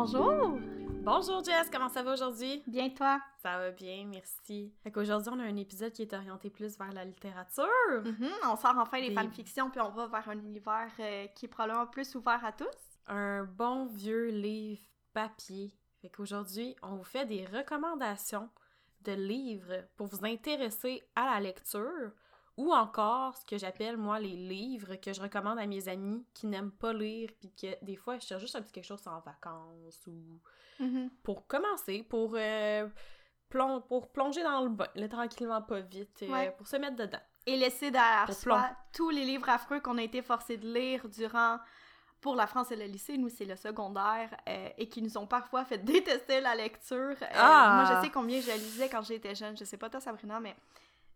Bonjour! Bonjour Jess, comment ça va aujourd'hui? Bien toi? Ça va bien, merci. Fait qu'aujourd'hui, on a un épisode qui est orienté plus vers la littérature. Mhm, on sort enfin des, fanfictions, puis on va vers un univers euh, qui est probablement plus ouvert à tous. Un bon vieux livre papier. Fait qu'aujourd'hui, on vous fait des recommandations de livres pour vous intéresser à la lecture ou encore ce que j'appelle moi les livres que je recommande à mes amis qui n'aiment pas lire puis que des fois je cherche juste un petit quelque chose en vacances ou Mhm. pour commencer pour euh, pour plonger dans le bain tranquillement pas vite euh, Ouais. pour se mettre dedans Et laisser derrière soi tous les livres affreux qu'on a été forcés de lire durant, pour la France et le lycée, nous c'est le secondaire, euh, et qui nous ont parfois fait détester la lecture. Euh, Ah! Moi je sais combien je lisais quand j'étais jeune, je sais pas toi Sabrina, mais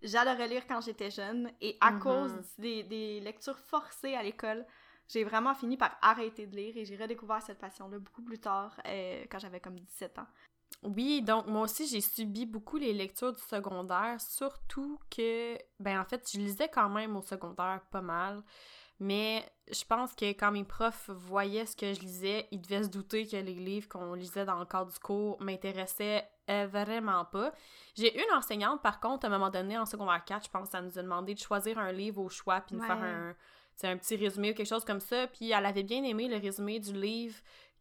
j'adorais lire quand j'étais jeune, et à Mhm. cause des, des lectures forcées à l'école, j'ai vraiment fini par arrêter de lire, et j'ai redécouvert cette passion-là beaucoup plus tard, euh, quand j'avais comme 17 ans. Oui, donc moi aussi j'ai subi beaucoup les lectures du secondaire, surtout que, ben en fait, je lisais quand même au secondaire pas mal, mais je pense que quand mes profs voyaient ce que je lisais, ils devaient se douter que les livres qu'on lisait dans le cadre du cours m'intéressaient euh, vraiment pas. J'ai une enseignante, par contre, à un moment donné, en secondaire 4, je pense, elle nous a demandé de choisir un livre au choix, puis de Ouais. faire un, un petit résumé ou quelque chose comme ça, puis elle avait bien aimé le résumé du livre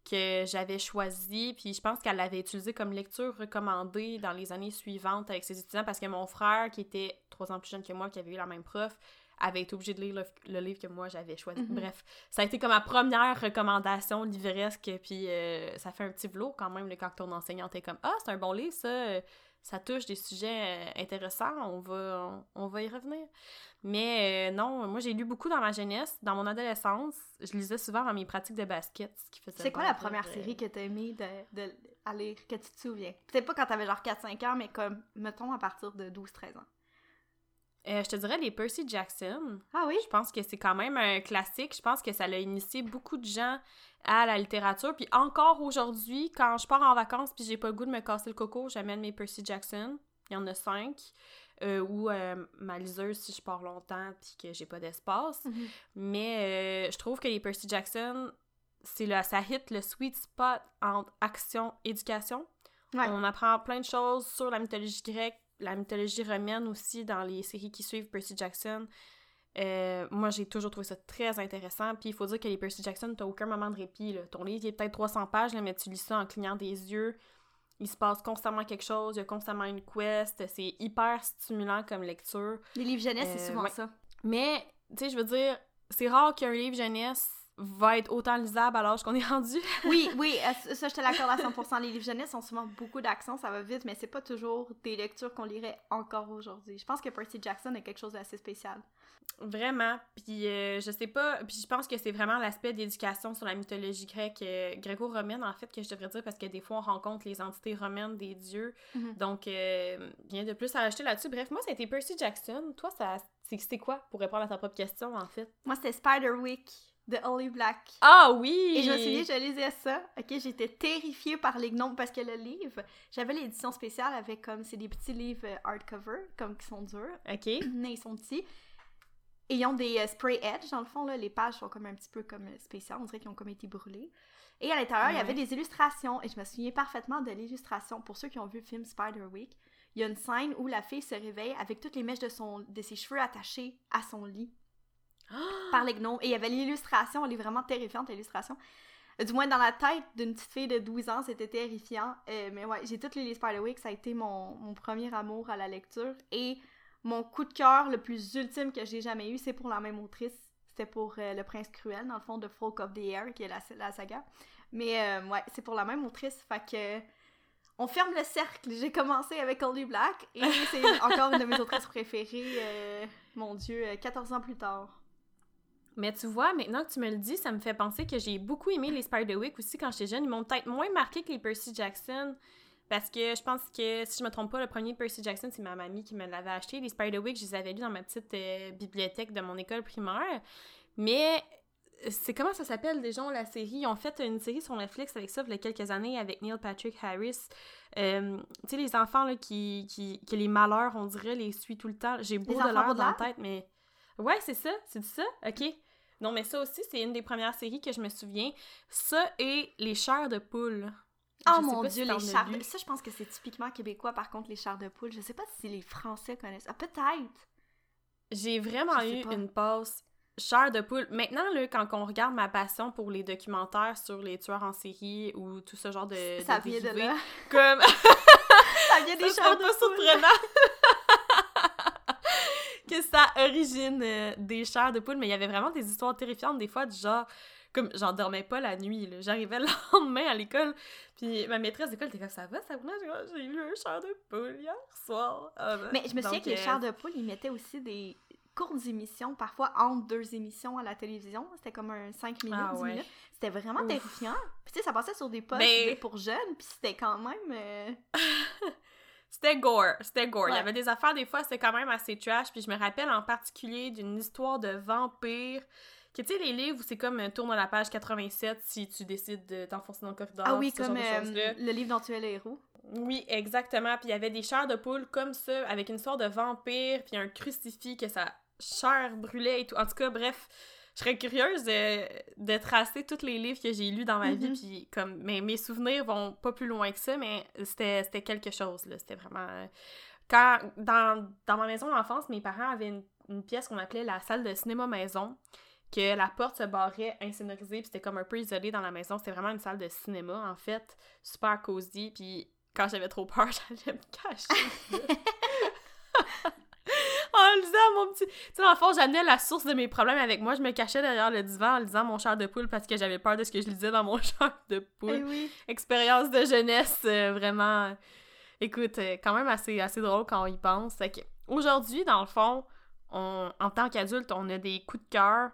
que j'avais choisi, puis je pense qu'elle l'avait utilisé comme lecture recommandée dans les années suivantes avec ses étudiants parce que mon frère, qui était trois ans plus jeune que moi, qui avait eu la même prof, avait été obligé de lire le, le livre que moi j'avais choisi. Mhm. Bref, ça a été comme ma première recommandation livresque, puis euh, ça fait un petit velours quand même quand ton enseignante est comme « Ah, c'est un bon livre, ça! euh, Ça touche des sujets euh, intéressants, on va, on, on va y revenir. » Mais euh, non, moi j'ai lu beaucoup dans ma jeunesse, dans mon adolescence. Je lisais souvent dans mes pratiques de basket, ce qui faisait C'est quoi la première euh, série que t'as aimé de, de, à lire, que tu te souviens? Peut-être pas quand t'avais genre 4-5 ans, mais comme, mettons, à partir de 12-13 ans. Euh, je te dirais les Percy Jackson. Ah oui? Je pense que c'est quand même un classique. Je pense que ça l'a initié beaucoup de gens à la littérature. Puis encore aujourd'hui, quand je pars en vacances puis j'ai pas le goût de me casser le coco, j'amène mes Percy Jackson. Il y en a cinq. Euh, ou euh, ma liseuse si je pars longtemps puis que j'ai pas d'espace. Mais euh, je trouve que les Percy Jackson, c'est le, ça hit le sweet spot entre action éducation. Ouais. On apprend plein de choses sur la mythologie grecque, la mythologie romaine aussi dans les séries qui suivent Percy Jackson. Euh, moi, j'ai toujours trouvé ça très intéressant. Puis il faut dire que les Percy Jackson, t'as aucun moment de répit. Là. Ton livre, il est peut-être 300 pages, là, mais tu lis ça en clignant des yeux. Il se passe constamment quelque chose, il y a constamment une quest. C'est hyper stimulant comme lecture. Les livres jeunesse, c'est Euh, souvent ouais. ça. Mais, tu sais, je veux dire, c'est rare qu'un livre jeunesse va être autant lisable à l'âge qu'on est rendu. Oui, oui, euh, ça, je te l'accorde à 100%. Les livres jeunesse ont souvent beaucoup d'action, ça va vite, mais c'est pas toujours des lectures qu'on lirait encore aujourd'hui. Je pense que Percy Jackson est quelque chose d'assez spécial. Vraiment. Puis euh, je sais pas. Puis je pense que c'est vraiment l'aspect d'éducation sur la mythologie grecque, euh, gréco-romaine en fait, que je devrais dire parce que des fois on rencontre les entités romaines des dieux. Mhm. Donc, euh, rien de plus à rajouter là-dessus. Bref, moi, été Percy Jackson. Toi, ça c'est c'est quoi pour répondre à ta propre question en fait? Moi, c'était Spiderwick de Holly Black. Ah oui! Et je me souviens, je lisais ça. Ok, j'étais terrifiée par les gnomes parce que le livre, j'avais l'édition spéciale avec comme c'est des petits livres euh, hardcover, comme qui sont durs, Ok. mais ils sont petits. Et ils ont des euh, spray edge dans le fond là, les pages sont comme un petit peu comme euh, spéciales, on dirait qu'ils ont comme été brûlés. Et à l'intérieur, il y avait Ouais. des illustrations et je me souviens parfaitement de l'illustration. Pour ceux qui ont vu le film Spiderwick, il y a une scène où la fille se réveille avec toutes les mèches de son de ses cheveux attachées à son lit par les gnomes. Et il y avait l'illustration, elle est vraiment terrifiante, l'illustration. Du moins, dans la tête d'une petite fille de 12 ans, c'était terrifiant. Euh, mais ouais, j'ai toutes lu les Spiderwick, ça a été mon, mon premier amour à la lecture. Et mon coup de cœur le plus ultime que j'ai jamais eu, c'est pour la même autrice. C'était pour euh, Le Prince Cruel, dans le fond, de Folk of the Air, qui est la, la saga. Mais euh, ouais, c'est pour la même autrice, fait que... On ferme le cercle. J'ai commencé avec Holly Black et c'est encore une de mes autrices préférées, euh, mon Dieu, euh, 14 ans plus tard. Mais tu vois, maintenant que tu me le dis, ça me fait penser que j'ai beaucoup aimé les Spiderwick aussi quand j'étais jeune. Ils m'ont peut-être moins marqué que les Percy Jackson. Parce que je pense que, si je me trompe pas, le premier Percy Jackson, c'est ma mamie qui me l'avait acheté. Les Spiderwick, je les avais lus dans ma petite euh, bibliothèque de mon école primaire. Mais euh, c'est comment ça s'appelle déjà la série? Ils ont fait une série sur Netflix avec ça il y a quelques années avec Neil Patrick Harris. Euh, tu sais, les enfants là, qui, qui, que les malheurs, on dirait, les suit tout le temps. J'ai beau Les de l'heure dans la tête, mais... Ouais, c'est ça, c'est ça? OK. Non, mais ça aussi, c'est une des premières séries que je me souviens. Ça et Les chars de poule. Oh mon si dieu, les chars de... Ça, je pense que c'est typiquement québécois, par contre, les chars de poule. Je sais pas si les Français connaissent. Ah, peut-être. J'ai vraiment eu pas. une passe chair de poule. Maintenant, là, quand on regarde ma passion pour les documentaires sur les tueurs en série ou tout ce genre de, ça de vient de là. comme ça vient des ça chars de pas poule. surprenant origine euh, des chairs de poule, mais il y avait vraiment des histoires terrifiantes des fois du genre comme j'en dormais pas la nuit là. J'arrivais le lendemain à l'école, puis ma maîtresse d'école était comme ça va, ça va, J'ai- j'ai lu un chair de poule hier soir. Ah, ben, Mais je me souviens donc, que les euh, chars de poule, ils mettaient aussi des courtes émissions, parfois entre deux émissions à la télévision. C'était comme un 5 minutes, Ah 10 ouais. minutes. C'était vraiment Ouf. terrifiant. Puis tu sais, ça passait sur des postes pour jeunes, puis c'était quand même... euh, C'était gore, c'était gore. Il y avait des affaires, des fois, c'était quand même assez trash. Puis je me rappelle en particulier d'une histoire de vampire. Que tu sais, les livres où c'est comme euh, tourne à la page 87 si tu décides de t'enfoncer dans le corridor. Ah oui, comme euh, le livre dont tu es le héros. Oui, exactement. Puis il y avait des chairs de poule comme ça, avec une sorte de vampire, puis un crucifix que sa chair brûlait et tout. En tout cas, bref, je serais curieuse de, de tracer tous les livres que j'ai lus dans ma vie, Mhm. puis comme mes, mes souvenirs vont pas plus loin que ça, mais c'était quelque chose, là. C'était vraiment... euh, Quand, dans, dans ma maison d'enfance, mes parents avaient une, une pièce qu'on appelait la salle de cinéma maison, que la porte se barrait insonorisée, puis c'était comme un peu isolé dans la maison. C'était vraiment une salle de cinéma, en fait, super cosy, puis quand j'avais trop peur, j'allais me cacher. En lisant mon petit... Tu sais, dans le fond, j'amenais la source de mes problèmes avec moi. Je me cachais derrière le divan en lisant mon char de poule parce que j'avais peur de ce que je lisais dans mon char de poule. Eh oui. Expérience de jeunesse, euh, vraiment... Écoute, euh, quand même assez, assez drôle quand on y pense. Aujourd'hui, dans le fond, on, en tant qu'adulte, on a des coups de cœur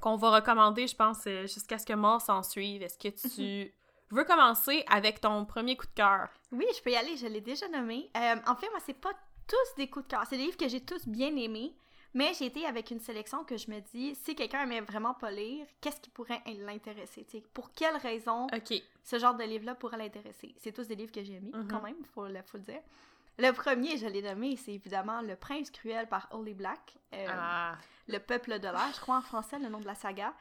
qu'on va recommander, je pense, euh, jusqu'à ce que mort s'en suive. Est-ce que tu veux commencer avec ton premier coup de cœur? Oui, je peux y aller, je l'ai déjà nommé. Euh, en fait, moi, c'est pas tous des coups de cœur. C'est des livres que j'ai tous bien aimés, mais j'ai été avec une sélection que je me dis, si quelqu'un aimait vraiment pas lire, qu'est-ce qui pourrait l'intéresser? Pour quelle raison Ok. ce genre de livre-là pourrait l'intéresser? C'est tous des livres que j'ai aimés, Mhm. quand même, faut faut le dire. Le premier, je l'ai nommé, c'est évidemment Le Prince Cruel par Holly Black. Euh, Ah. Le Peuple de l'air, je crois en français, le nom de la saga.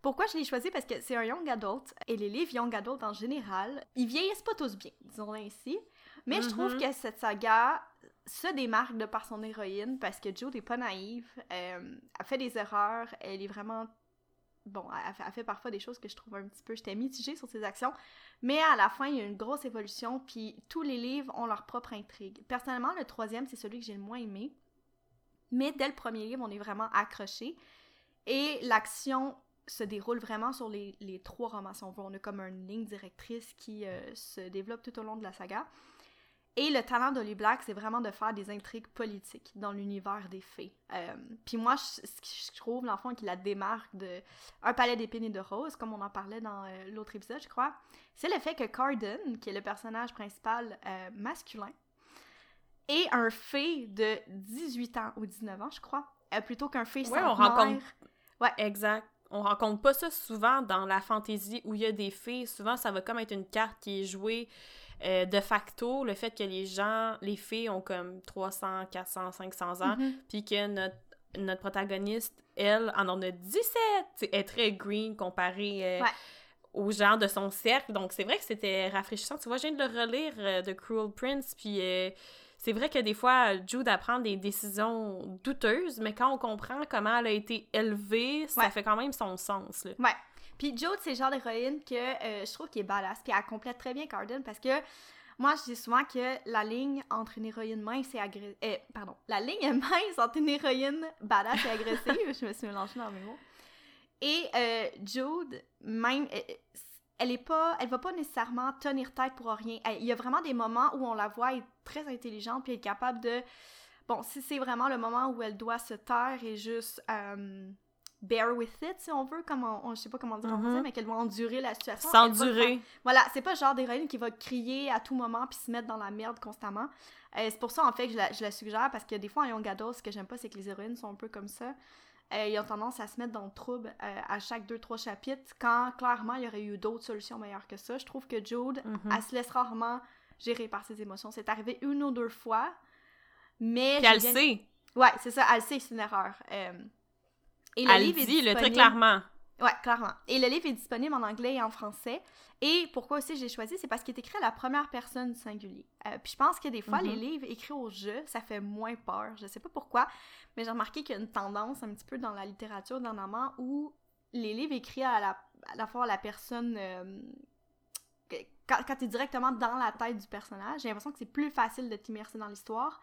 Pourquoi je l'ai choisi? Parce que c'est un young adult, et les livres young adult en général, ils vieillissent pas tous bien, disons-le ainsi. Mais je trouve Mhm. que cette saga se démarque de par son héroïne, parce que Jude est pas naïve, euh, elle fait des erreurs, elle est vraiment... Bon, elle fait, parfois des choses que je trouve un petit peu... J'étais mitigée sur ses actions, mais à la fin, il y a une grosse évolution, puis tous les livres ont leur propre intrigue. Personnellement, le troisième, c'est celui que j'ai le moins aimé. Mais dès le premier livre, on est vraiment accroché. Et l'action se déroule vraiment sur les, les trois romans, si on veut. On a comme une ligne directrice qui euh, se développe tout au long de la saga. Et le talent d'Holly Black, c'est vraiment de faire des intrigues politiques dans l'univers des fées. Euh, Puis moi, je- ce que je trouve, l'enfant qui la démarque de Un palais d'épines et de roses, comme on en parlait dans euh, l'autre épisode, je crois, c'est le fait que Carden, qui est le personnage principal euh, masculin, est un fée de 18 ans ou 19 ans, je crois, plutôt qu'un fée Ouais, on rencontre- Exact. On rencontre pas ça souvent dans la fantasy où il y a des fées. Souvent, ça va comme être une carte qui est jouée euh, de facto. Le fait que les gens, les fées ont comme 300, 400, 500 ans. Mhm. Puis que notre, notre protagoniste, elle, en en a 17. C'est- Elle est très green comparée euh, Ouais. aux gens de son cercle. Donc, c'est vrai que c'était rafraîchissant. Tu vois, je viens de le relire, euh, de Cruel Prince, puis euh, c'est vrai que des fois, Jude apprend des décisions douteuses, mais quand on comprend comment elle a été élevée, ça Ouais. fait quand même son sens. Là. Ouais. Puis Jode, c'est le genre d'héroïne que euh, je trouve qui est badass. Puis elle complète très bien Carden parce que moi, je dis souvent que la ligne entre une héroïne mince et agressive. pardon. La ligne est mince entre une héroïne badass et agressive. je me suis mélangée dans mes mots. Et euh, même. euh, Elle est pas, elle va pas nécessairement tenir tête pour rien. Elle- Il y a vraiment des moments où on la voit être très intelligente puis être capable de, bon, si c'est vraiment le moment où elle doit se taire et juste euh, bear with it, si on veut, comme on, on- je sais pas comment dire en Mhm. français, mais qu'elle doit endurer la situation. S'endurer. Voilà, c'est pas le genre d'héroïne qui va crier à tout moment puis se mettre dans la merde constamment. Euh, c'est pour ça, en fait, que je la, je la suggère, parce que des fois, en Young Adult, ce que j'aime pas, c'est que les héroïnes sont un peu comme ça. Euh, ils ont tendance à se mettre dans le trouble euh, à chaque deux, trois chapitres, quand clairement, il y aurait eu d'autres solutions meilleures que ça. Je trouve que Jude, Mhm. elle se laisse rarement gérer par ses émotions. C'est arrivé une ou deux fois, mais... Puis elle bien- sait. Ouais, c'est ça, elle sait que c'est une erreur. Euh, Et le livre dit, le très clairement. Ouais, clairement. Et le livre est disponible en anglais et en français. Et pourquoi aussi j'ai choisi, c'est parce qu'il est écrit à la première personne singulier. Euh, puis je pense que des fois, les mhm. livres écrits au jeu, ça fait moins peur. Je sais pas pourquoi, mais j'ai remarqué qu'il y a une tendance un petit peu dans la littérature dernièrement où les livres écrits à la, à la fois à la personne. Euh, quand, quand tu es directement dans la tête du personnage, j'ai l'impression que c'est plus facile de t'immerser dans l'histoire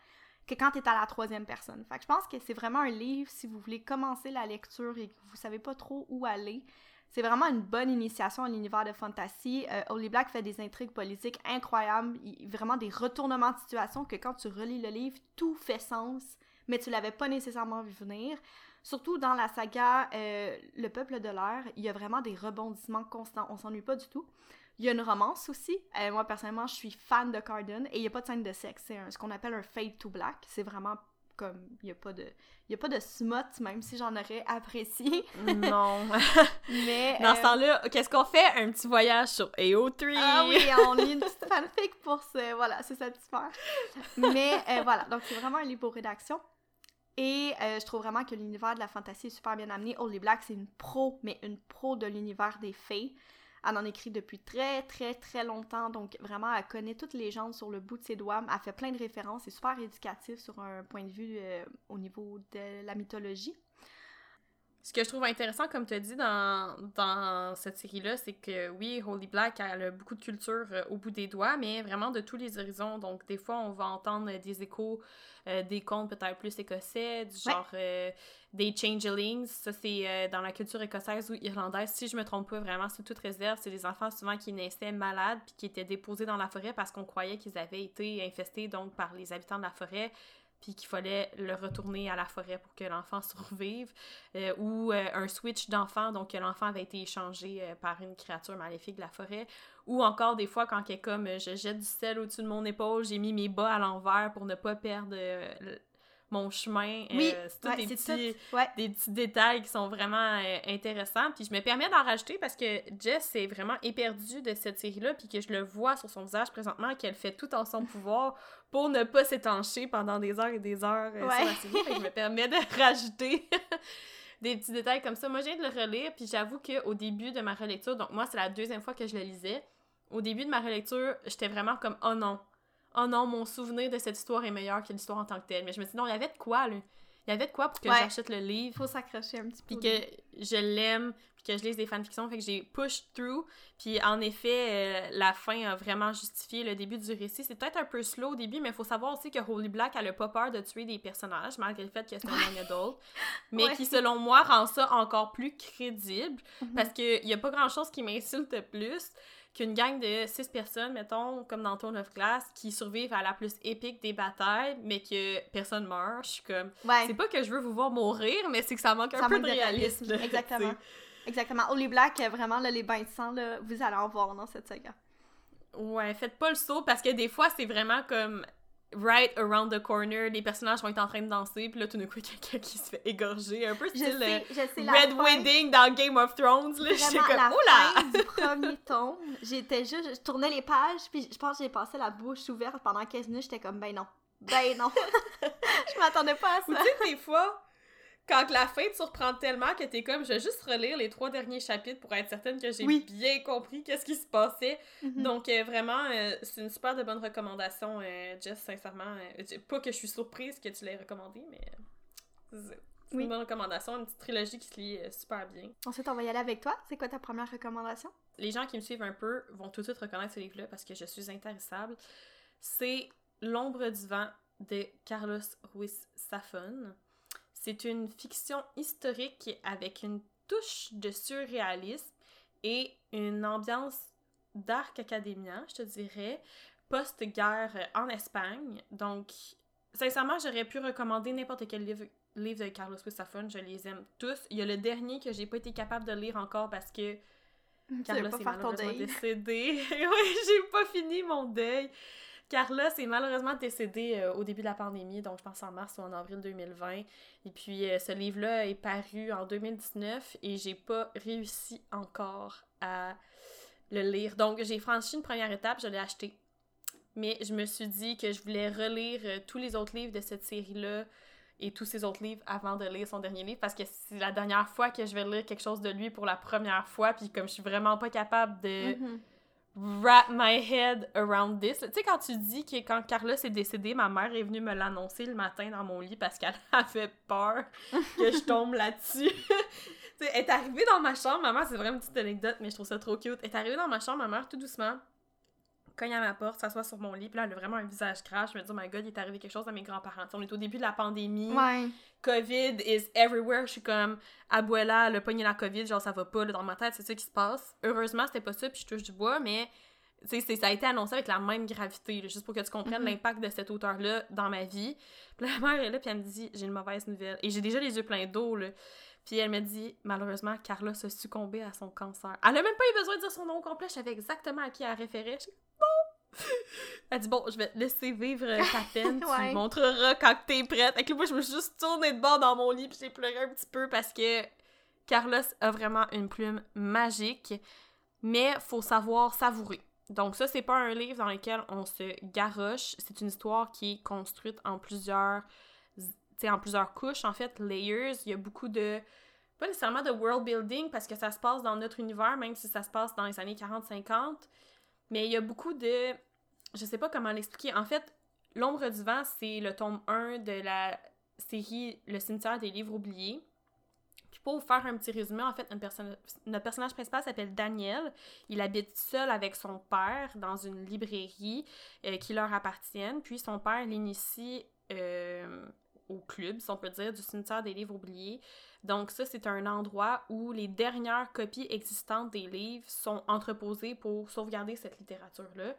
que quand tu es à la troisième personne. Fait je pense que c'est vraiment un livre si vous voulez commencer la lecture et que vous savez pas trop où aller. C'est vraiment une bonne initiation à l'univers de fantasy. Euh, Holy Black fait des intrigues politiques incroyables, vraiment des retournements de situation que quand tu relis le livre, tout fait sens, mais tu l'avais pas nécessairement vu venir. Surtout dans la saga euh, Le Peuple de l'air, il y a vraiment des rebondissements constants. On s'ennuie pas du tout. Il y a une romance aussi. Euh, moi, personnellement, je suis fan de Carden et il n'y a pas de scène de sexe. C'est ce qu'on appelle un fade to black. C'est vraiment comme. Il n'y a pas de. Il a pas de smut, même si j'en aurais apprécié. non. Mais. Dans ce euh, temps-là, qu'est-ce qu'on fait? Un petit voyage sur AO3. Ah oui, on lit une petite fanfic pour se. Voilà, c'est satisfaire. Mais euh, voilà, donc c'est vraiment un livre pour rédaction. Et je trouve vraiment que l'univers de la fantasy est super bien amené. Holy Black, c'est une pro, mais une pro de l'univers des fées. Elle en écrit depuis très, très, très longtemps. Donc, vraiment, elle connaît toutes les gens sur le bout de ses doigts. Elle fait plein de références. C'est super éducatif sur un point de vue euh, au niveau de la mythologie. Ce que je trouve intéressant, comme tu as dit dans, dans cette série-là, c'est que oui, Holy Black a beaucoup de culture euh, au bout des doigts, mais vraiment de tous les horizons. Donc, des fois, on va entendre des échos euh, des contes peut-être plus écossais, du genre euh, des changelings. Ça, c'est dans la culture écossaise ou irlandaise. Si je me trompe pas, vraiment, c'est toute réserve. C'est des enfants souvent qui naissaient malades puis qui étaient déposés dans la forêt parce qu'on croyait qu'ils avaient été infestés donc par les habitants de la forêt puis qu'il fallait le retourner à la forêt pour que l'enfant survive, euh, ou euh, un switch d'enfant, donc que l'enfant avait été échangé euh, par une créature maléfique de la forêt, ou encore des fois quand est comme je jette du sel au-dessus de mon épaule, j'ai mis mes bas à l'envers pour ne pas perdre mon chemin. Oui, c'est tout, des, petits, des petits détails qui sont vraiment intéressants. Puis je me permets d'en rajouter parce que Jess est vraiment éperdue de cette série-là, puis que je le vois sur son visage présentement, qu'elle fait tout en son pouvoir pour ne pas s'étancher pendant des heures et des heures euh, sur la série. je me permets de rajouter des petits détails comme ça. Moi, je viens de le relire, puis j'avoue qu'au début de ma relecture, donc moi, c'est la deuxième fois que je le lisais, au début de ma relecture, j'étais vraiment comme « Oh non! Oh non, mon souvenir de cette histoire est meilleur que l'histoire en tant que telle. » Mais je me suis dit « Non, il y avait de quoi, là? Il y avait de quoi pour que j'achète le livre. Faut s'accrocher un petit peu. Puis que je l'aime, que je lise des fanfictions, fait que j'ai push through. Puis en effet, euh, la fin a vraiment justifié le début du récit. C'est peut-être un peu slow au début, mais il faut savoir aussi que Holy Black, elle a pas peur de tuer des personnages, malgré le fait que c'est un young adult. Mais qui, selon moi, rend ça encore plus crédible. Mhm. Parce qu'il y a pas grand-chose qui m'insulte plus qu'une gang de six personnes, mettons, comme dans Throne of Glass, qui survivent à la plus épique des batailles, mais que personne meurt. Je suis comme... C'est pas que je veux vous voir mourir, mais c'est que ça manque un peu de réalisme. Exactement. Exactement. Holy Black, vraiment, là, les bains de sang, là, vous allez en voir dans cette saga. Ouais, faites pas le saut parce que des fois, c'est vraiment comme right around the corner, les personnages vont être en train de danser, puis là, tout d'un coup, quelqu'un qui se fait égorger, un peu style euh, Red Wedding dans Game of Thrones, là, j'étais comme, la fin du premier tome, j'étais juste, je tournais les pages, puis je pense que j'ai passé la bouche ouverte pendant 15 minutes, j'étais comme, ben non, ben non, je m'attendais pas à ça. tu sais, des fois, quand la fin te surprend tellement que t'es comme, je vais juste relire les trois derniers chapitres pour être certaine que j'ai bien compris qu'est-ce qui se passait. Mhm. Donc, euh, vraiment, euh, c'est une super de bonne recommandation, euh, Jess, sincèrement. pas que je suis surprise que tu l'aies recommandé, mais c'est une bonne recommandation, une petite trilogie qui se lit super bien. Ensuite, on va y aller avec toi. C'est quoi ta première recommandation? Les gens qui me suivent un peu vont tout de suite reconnaître ce livre-là parce que je suis intéressable. C'est L'ombre du vent de Carlos Ruiz Safon. C'est une fiction historique avec une touche de surréalisme et une ambiance dark academia, je te dirais, post-guerre en Espagne. Donc, sincèrement, j'aurais pu recommander n'importe quel livre, livre de Carlos Gustafson. Je les aime tous. Il y a le dernier que j'ai pas été capable de lire encore parce que Carlos est malheureusement décédé. oui, j'ai pas fini mon deuil. Carlos est malheureusement décédé euh, au début de la pandémie, donc je pense en mars ou en avril 2020. Et puis euh, ce livre-là est paru en 2019 et j'ai pas réussi encore à le lire. Donc j'ai franchi une première étape, je l'ai acheté. Mais je me suis dit que je voulais relire euh, tous les autres livres de cette série-là et tous ses autres livres avant de lire son dernier livre parce que c'est la dernière fois que je vais lire quelque chose de lui pour la première fois puis comme je suis vraiment pas capable de Mhm. Wrap my head around this. Tu sais quand tu dis que quand Carlos est décédé, ma mère est venue me l'annoncer le matin dans mon lit parce qu'elle avait peur que je tombe là-dessus. Tu sais, elle est arrivée dans ma chambre, ma mère, c'est vraiment une petite anecdote, mais je trouve ça trop cute. Elle est arrivée dans ma chambre, ma mère, tout doucement, cogne à ma porte, s'assoit sur mon lit, puis là, elle a vraiment un visage crash. Je me dis, oh my god, il est arrivé quelque chose à mes grands-parents. On est au début de la pandémie. Ouais. COVID is everywhere. Je suis comme, Abuela, a pogné la COVID, genre ça va pas, là, dans ma tête, c'est ça qui se passe. Heureusement, c'était pas ça, puis je touche du bois, mais c'est- ça a été annoncé avec la même gravité, là, juste pour que tu comprennes Mhm. l'impact de cet auteur-là dans ma vie. Puis la mère est là, puis elle me dit, j'ai une mauvaise nouvelle. Et j'ai déjà les yeux pleins d'eau, là. Puis elle me dit, malheureusement, Carla a succombé à son cancer. Elle a même pas eu besoin de dire son nom complet, je savais exactement à qui elle référait. Je bon! Elle dit, bon, je vais te laisser vivre ta peine, tu Ouais. me montreras quand t'es prête. Et que moi, je me suis juste tournée de bord dans mon lit, puis j'ai pleuré un petit peu parce que Carlos a vraiment une plume magique, mais faut savoir savourer. Donc ça, c'est pas un livre dans lequel on se garoche, c'est une histoire qui est construite en plusieurs, en plusieurs couches, en fait, layers. Il y a beaucoup de, pas nécessairement de world building parce que ça se passe dans notre univers, même si ça se passe dans les années 40-50, mais il y a beaucoup de, je sais pas comment l'expliquer. En fait, L'ombre du vent, c'est le tome 1 de la série Le cimetière des livres oubliés. Puis pour vous faire un petit résumé, en fait, notre, perso- notre personnage principal s'appelle Daniel. Il habite seul avec son père dans une librairie euh, qui leur appartienne. Puis son père l'initie euh, au club, si on peut dire, du cimetière des livres oubliés. Donc ça, c'est un endroit où les dernières copies existantes des livres sont entreposées pour sauvegarder cette littérature-là.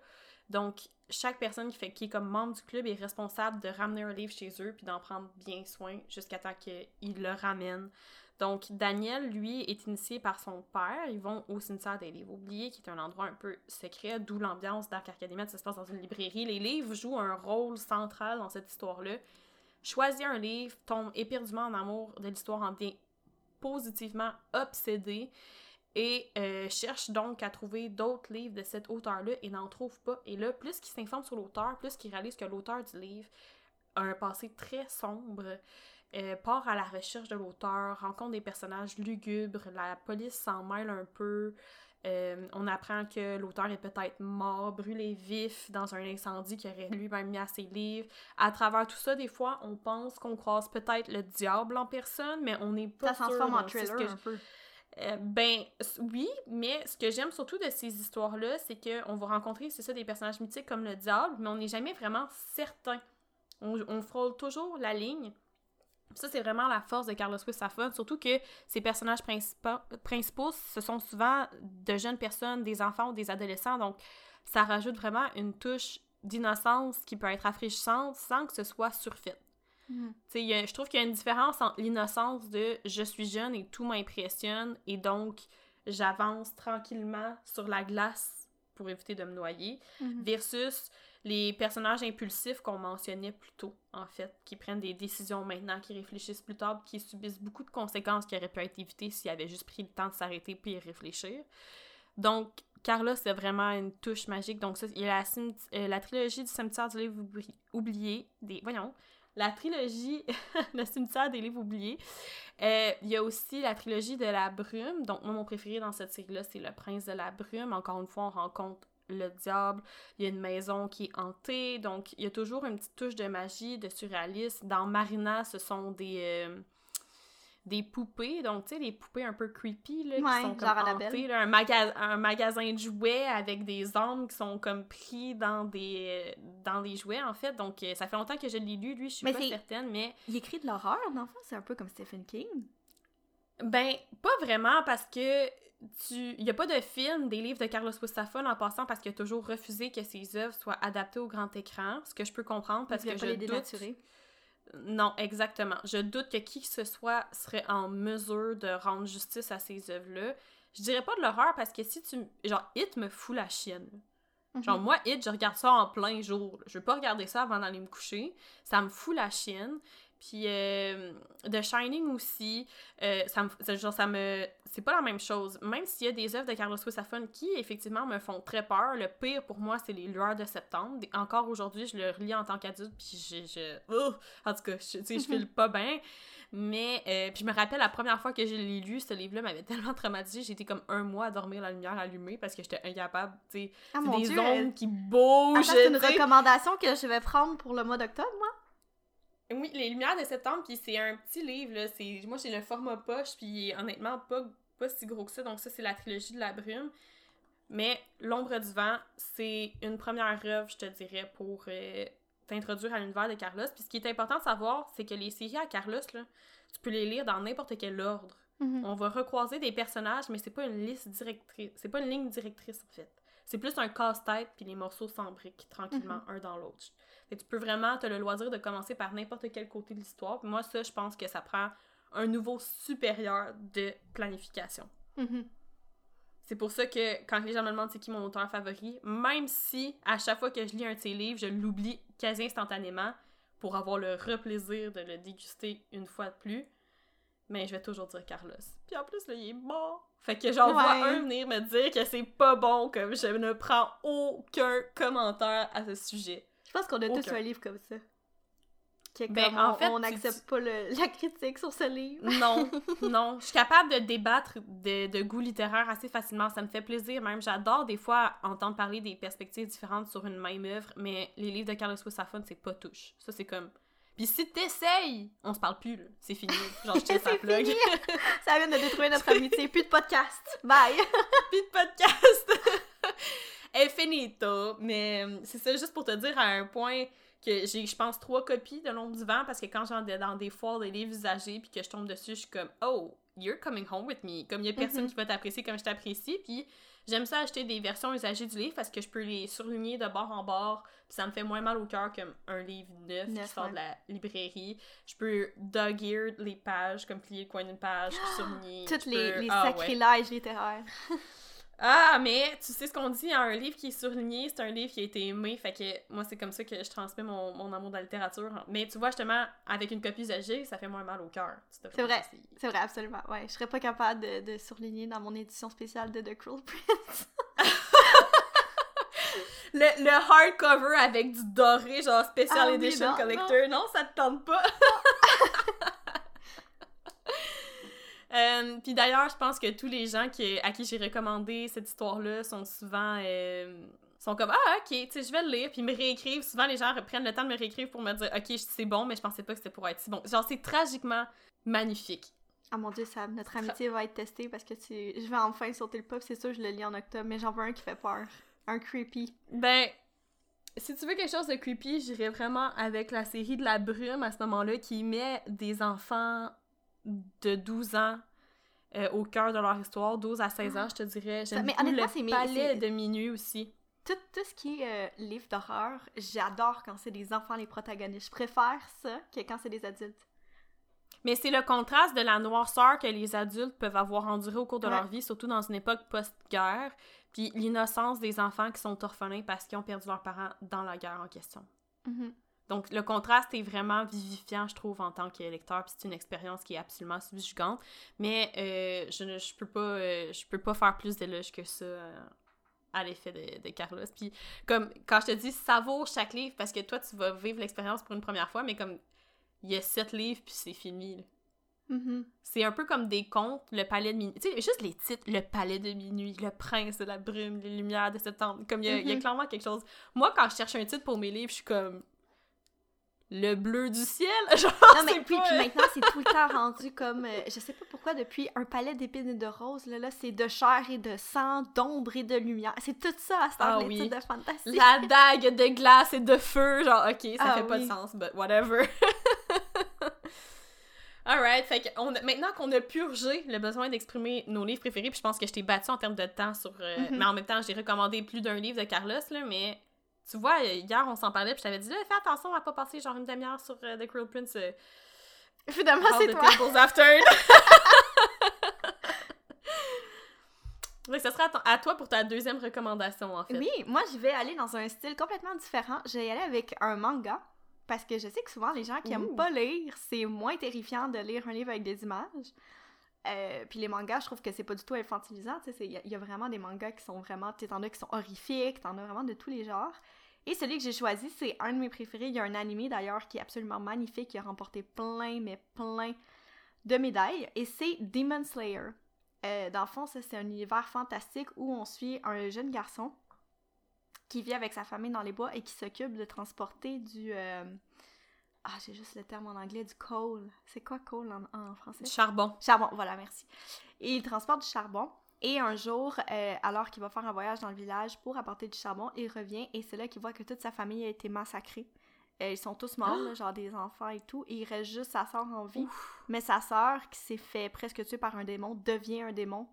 Donc, chaque personne qui, fait, qui est comme membre du club est responsable de ramener un livre chez eux puis d'en prendre bien soin jusqu'à temps qu'ils le ramènent. Donc, Daniel, lui, est initié par son père. Ils vont au cimetière des livres oubliés, qui est un endroit un peu secret, d'où l'ambiance Dark Academy, ça se passe dans une librairie. Les livres jouent un rôle central dans cette histoire-là. Choisis un livre, tombe éperdument en amour de l'histoire, en devient positivement obsédé et euh, cherche donc à trouver d'autres livres de cet auteur-là et n'en trouve pas. Et là, plus qu'il s'informe sur l'auteur, plus qu'il réalise que l'auteur du livre a un passé très sombre, euh, part à la recherche de l'auteur, rencontre des personnages lugubres, la police s'en mêle un peu. Euh, on apprend que l'auteur est peut-être mort, brûlé vif dans un incendie qu'il aurait lui-même mis à ses livres. À travers tout ça, des fois, on pense qu'on croise peut-être le diable en personne, mais on n'est pas Ça transforme en thriller que un peu. euh, ben oui, mais ce que j'aime surtout de ces histoires-là, c'est qu'on va rencontrer, c'est ça, des personnages mythiques comme le diable, mais on n'est jamais vraiment certain. On, on frôle toujours la ligne. Ça, c'est vraiment la force de Carlos Wissafon, surtout que ces personnages principaux, principaux, ce sont souvent de jeunes personnes, des enfants ou des adolescents, donc ça rajoute vraiment une touche d'innocence qui peut être rafraîchissante sans que ce soit surfait. Y a- je trouve qu'il y a une différence entre l'innocence de je suis jeune et tout m'impressionne et donc j'avance tranquillement sur la glace pour éviter de me noyer Mhm. versus les personnages impulsifs qu'on mentionnait plus tôt, en fait, qui prennent des décisions maintenant, qui réfléchissent plus tard, qui subissent beaucoup de conséquences qui auraient pu être évitées s'ils avaient juste pris le temps de s'arrêter puis réfléchir. Donc, Carla, c'est vraiment une touche magique. Donc, ça, il y a la, euh, trilogie du cimetière du livre oubli- oublié, des... Voyons, la trilogie Le cimetière des livres oubliés. Euh, il y a aussi la trilogie de la brume. Donc, moi, mon préféré dans cette série-là, c'est Le Prince de la brume. Encore une fois, on rencontre le diable. Il y a une maison qui est hantée. Donc, il y a toujours une petite touche de magie, de surréalisme. Dans Marina, ce sont des. euh, des poupées, donc tu sais, les poupées un peu creepy, là, Ouais, qui sont comme hantées, là, un, maga- un magasin de jouets avec des hommes qui sont comme pris dans des, euh, dans des jouets, en fait. Donc, euh, ça fait longtemps que je l'ai lu, lui, je suis Mais pas certaine, mais Il écrit de l'horreur, dans le fond, c'est un peu comme Stephen King. Ben, pas vraiment parce que tu il y a pas de film des livres de Carlos Bustafon en passant parce qu'il a toujours refusé que ses œuvres soient adaptées au grand écran, ce que je peux comprendre parce que pas je les doute. Non, exactement. Je doute que qui que ce soit serait en mesure de rendre justice à ces œuvres-là. Je dirais pas de l'horreur parce que si tu genre Hit me fout la chienne. Mhm. Genre, moi, Hit, je regarde ça en plein jour. Je veux pas regarder ça avant d'aller me coucher. Ça me fout la chienne. Puis euh, The Shining aussi, euh, ça me, ça- genre, ça me, c'est pas la même chose. Même s'il y a des œuvres de Carlos Wisafon qui, effectivement, me font très peur, le pire pour moi, c'est Les Lueurs de septembre. Encore aujourd'hui, je le relis en tant qu'adulte, puis je... je oh! en tout cas, je, je file pas bien. Mais, euh, puis je me rappelle, la première fois que je l'ai lu, ce livre-là m'avait tellement traumatisé, j'ai été comme un mois à dormir la lumière allumée parce que j'étais incapable, tu sais, Ah des dieu! ombres qui bougent, Attends, c'est une recommandation que je vais prendre pour le mois d'octobre, moi. Oui, Les Lumières de septembre, puis c'est un petit livre, là. C'est... Moi, j'ai le format poche, puis honnêtement, pas, pas si gros que ça. Donc ça, c'est la trilogie de la brume. Mais L'ombre du vent, c'est une première œuvre, je te dirais, pour euh, t'introduire à l'univers de Carlos. Puis ce qui est important de savoir, c'est que les séries à Carlos, là, tu peux les lire dans n'importe quel ordre. Mhm. On va recroiser des personnages, mais c'est pas une liste directrice. C'est pas une ligne directrice, en fait. C'est plus un casse-tête, puis les morceaux s'embriquent tranquillement un dans l'autre. Que tu peux vraiment te le loisir de commencer par n'importe quel côté de l'histoire. Moi, ça, je pense que ça prend un niveau supérieur de planification. Mhm. C'est pour ça que quand les gens me demandent c'est qui mon auteur favori, même si à chaque fois que je lis un de ses livres, je l'oublie quasi instantanément pour avoir le replaisir de le déguster une fois de plus, mais je vais toujours dire Carlos. Puis en plus, là, il est bon. Fait que j'en vois Ouais. un venir me dire que c'est pas bon, comme je ne prends aucun commentaire à ce sujet. Pense qu'on a tous un livre comme ça. Ben, en on- fait, on tu- n'accepte pas le- la critique sur ce livre. Non, non. Je suis capable de débattre de, de goût littéraire assez facilement. Ça me fait plaisir même. J'adore des fois entendre parler des perspectives différentes sur une même œuvre, mais les livres de Carlos Wisafon, c'est pas touche. Ça, c'est comme... Puis si t'essayes, on se parle plus, là. C'est fini. Genre, je sa C'est plug. fini. Ça vient de détruire notre amitié. Plus de podcast. Bye. Puis de podcast. Est finito. Mais euh, c'est ça, juste pour te dire à un point que j'ai, je pense, trois copies de L'ombre du vent parce que quand j'en ai dans des foires des livres usagés puis que je tombe dessus, je suis comme Oh, you're coming home with me. Comme il y a personne Mhm. qui va t'apprécier comme je t'apprécie. Puis j'aime ça acheter des versions usagées du livre parce que je peux les surligner de bord en bord. Puis ça me fait moins mal au cœur qu'un livre neuf, qui sort ouais. de la librairie. Je peux dog-ear les pages, comme plier le coin d'une page, puis surligner. Toutes Je les, peux- les Ah, ouais. sacrilèges littéraires. Ah, mais tu sais ce qu'on dit, hein, un livre qui est surligné, c'est un livre qui a été aimé, fait que moi c'est comme ça que je transmets mon, mon amour de la littérature. Mais tu vois, justement, avec une copie usagée, ça fait moins mal au cœur. C'est vrai. C'est vrai, absolument. Ouais, je serais pas capable de, de surligner dans mon édition spéciale de The Cruel Prince. Le, le hardcover avec du doré, genre Special Ah Edition non, Collector, non. ça te tente pas? Euh, Puis d'ailleurs, je pense que tous les gens qui, à qui j'ai recommandé cette histoire-là sont souvent... euh, sont comme ah ok tu sais je vais le lire puis ils me réécrivent souvent les gens reprennent le temps de me réécrire pour me dire ok c'est bon mais je pensais pas que c'était pour être si bon genre c'est tragiquement magnifique Ah mon dieu, Sam, notre amitié va être testée parce que tu... je vais enfin sauter le pop. C'est sûr, je le lis en octobre, mais j'en veux un qui fait peur. Un creepy. Ben, si tu veux quelque chose de creepy, j'irais vraiment avec la série de la brume à ce moment-là qui met des enfants de 12 ans euh, au cœur de leur histoire, 12 à 16 ans, je te dirais. J'aime mais beaucoup honnêtement, c'est le palais de minuit aussi. Tout, tout ce qui est euh, livre d'horreur, j'adore quand c'est des enfants les protagonistes. Je préfère ça que quand c'est des adultes. Mais c'est le contraste de la noirceur que les adultes peuvent avoir enduré au cours de Ouais. leur vie, surtout dans une époque post-guerre, puis l'innocence des enfants qui sont orphelins parce qu'ils ont perdu leurs parents dans la guerre en question. Mhm. Donc, le contraste est vraiment vivifiant, je trouve, en tant que lecteur, puis c'est une expérience qui est absolument subjugante. Mais euh, je ne je peux pas euh, je peux pas faire plus d'éloges que ça euh, à l'effet de, de Carlos. Puis, comme, quand je te dis savoure chaque livre, parce que toi, tu vas vivre l'expérience pour une première fois, mais comme, il y a sept livres, puis c'est fini, là. Mhm. C'est un peu comme des contes, le palais de minuit. Tu sais, juste les titres, le palais de minuit, le prince de la brume, les lumières de septembre. Comme il y, a- il y a Mhm. clairement quelque chose. Moi, quand je cherche un titre pour mes livres, je suis comme. Le bleu du ciel? Genre, Non, mais puis, pas- puis maintenant, c'est tout le temps rendu comme. euh, je sais pas pourquoi, depuis un palais d'épines et de roses, là, là c'est de chair et de sang, d'ombre et de lumière. C'est tout ça à ce Ah oui. de fantasy. La dague de glace et de feu, genre, ok, ça Ah fait pas de sens, but whatever. Alright, fait que on a- maintenant qu'on a purgé le besoin d'exprimer nos livres préférés, puis je pense que je t'ai battu en termes de temps sur. euh, Mhm. Mais en même temps, j'ai recommandé plus d'un livre de Carlos, là, mais tu vois, hier on s'en parlait, puis je t'avais dit, là, fais attention à pas passer genre une demi-heure sur euh, The Cruel Prince. euh, Finalement, c'est de toi. Temples After. Oui, ce sera à, toi pour ta deuxième recommandation, en fait. Oui, moi, je vais aller dans un style complètement différent. Je vais y aller avec un manga parce que je sais que souvent, les gens qui aiment Ouh. pas lire, c'est moins terrifiant de lire un livre avec des images. Euh, puis les mangas, je trouve que c'est pas du tout infantilisant. Il y, a- vraiment des mangas qui sont vraiment. Tu t'en as qui sont horrifiques, t'en as vraiment de tous les genres. Et celui que j'ai choisi, c'est un de mes préférés. Il y a un animé d'ailleurs qui est absolument magnifique, qui a remporté plein, mais plein de médailles. Et c'est Demon Slayer. Euh, dans le fond, ça, c'est un univers fantastique où on suit un jeune garçon qui vit avec sa famille dans les bois et qui s'occupe de transporter du. euh, Ah, j'ai juste le terme en anglais, du coal. C'est quoi coal en, en français? Charbon. Charbon, voilà, merci. Et il transporte du charbon. Et un jour, euh, alors qu'il va faire un voyage dans le village pour apporter du charbon, il revient et c'est là qu'il voit que toute sa famille a été massacrée. Euh, ils sont tous morts, là, genre des enfants et tout, et il reste juste sa sœur en vie. Mais sa sœur, qui s'est fait presque tuer par un démon, devient un démon.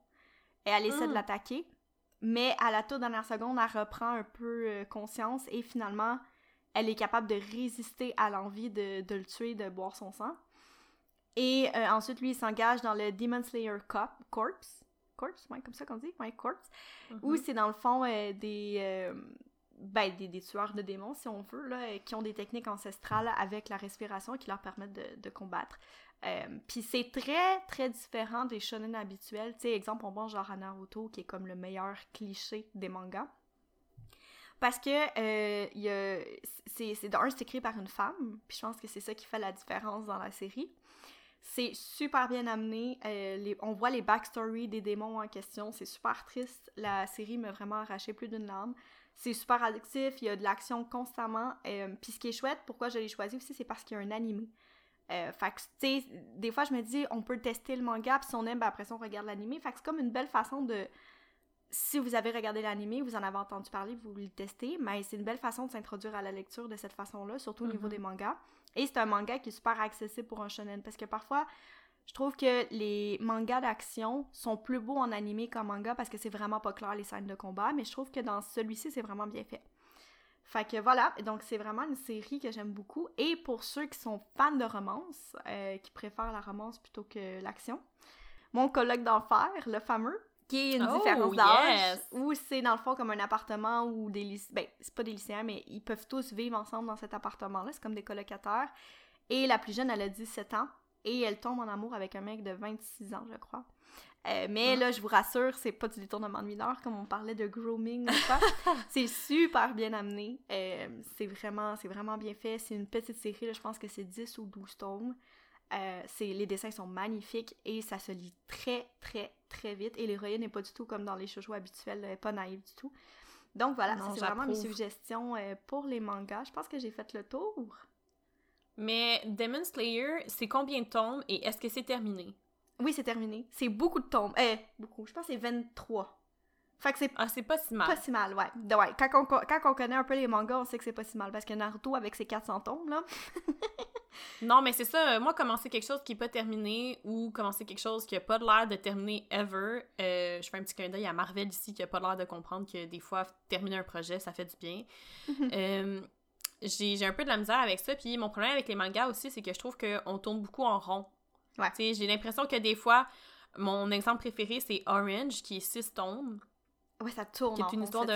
Et elle essaie de Mm. l'attaquer. Mais à la toute dernière seconde, elle reprend un peu euh, conscience et finalement, elle est capable de résister à l'envie de, de le tuer, de boire son sang. Et euh, ensuite, lui, il s'engage dans le Demon Slayer Corp, Corps. Corps, ouais, comme ça qu'on dit, ouais, Corps. Où Mhm. c'est dans le fond euh, des, euh, ben, des, des tueurs de démons, si on veut, là, qui ont des techniques ancestrales avec la respiration qui leur permettent de, de combattre. Puis c'est très, très différent des shonen habituels. Tu sais, exemple, on pense genre à Naruto, qui est comme le meilleur cliché des mangas. Parce que euh, c'est d'un, c'est écrit par une femme, puis je pense que c'est ça qui fait la différence dans la série. C'est super bien amené. euh, on voit les backstories des démons en question. C'est super triste. La série m'a vraiment arraché plus d'une larme. C'est super addictif. Il y a de l'action constamment. euh, Puis ce qui est chouette, pourquoi je l'ai choisi aussi, c'est parce qu'il y a un animé. Fait que, tu sais, des fois, je me dis, on peut tester le manga, puis si on aime, ben après ça, on regarde l'animé. Fait que c'est comme une belle façon de. Si vous avez regardé l'animé, vous en avez entendu parler, vous le testez, mais c'est une belle façon de s'introduire à la lecture de cette façon-là, surtout au niveau Mhm. des mangas. Et c'est un manga qui est super accessible pour un shonen, parce que parfois, je trouve que les mangas d'action sont plus beaux en animé qu'en manga, parce que c'est vraiment pas clair les scènes de combat, mais je trouve que dans celui-ci, c'est vraiment bien fait. Fait que voilà, donc c'est vraiment une série que j'aime beaucoup. Et pour ceux qui sont fans de romance, euh, qui préfèrent la romance plutôt que l'action, mon colloque d'enfer, le fameux, qui est une Oh, différence d'âge, yes! où c'est dans le fond comme un appartement où des lycéens, ben c'est pas des lycéens, mais ils peuvent tous vivre ensemble dans cet appartement-là, c'est comme des colocataires. Et la plus jeune, elle a 17 ans, et elle tombe en amour avec un mec de 26 ans, je crois. Euh, mais Ah. là, je vous rassure, c'est pas du détournement de mineur, comme on parlait de grooming c'est super bien amené. Euh, c'est vraiment, vraiment bien fait. C'est une petite série, là, je pense que c'est 10 ou 12 tomes. Euh, c'est, les dessins sont magnifiques et ça se lit très, très, très vite. Et l'héroïne n'est pas du tout comme dans les shoujo habituels, pas naïve du tout. Donc voilà, c'est vraiment mes suggestions euh, pour les mangas. Je pense que j'ai fait le tour. Mais Demon Slayer, c'est combien de tomes et est-ce que c'est terminé? Oui, c'est terminé. C'est beaucoup de tomes. Eh, beaucoup. Je pense que c'est 23. Fait que c'est Ah, c'est pas si mal. Pas si mal, ouais. De- ouais. Quand, on, quand on connaît un peu les mangas, on sait que c'est pas si mal. Parce que Naruto, avec ses 400 tomes, là. Non, mais c'est ça. euh, Moi, commencer quelque chose qui est pas terminé ou commencer quelque chose qui a pas l'air de terminer ever, euh, je fais un petit clin d'œil à Marvel ici qui a pas l'air de comprendre que des fois, terminer un projet, ça fait du bien. Euh, j'ai un peu de la misère avec ça. Puis mon problème avec les mangas aussi, c'est que je trouve qu'on tourne beaucoup en rond. Ouais. J'ai l'impression que des fois, mon exemple préféré, c'est Orange, qui est 6 tomes. Ouais, ça tourne. qui est en une histoire de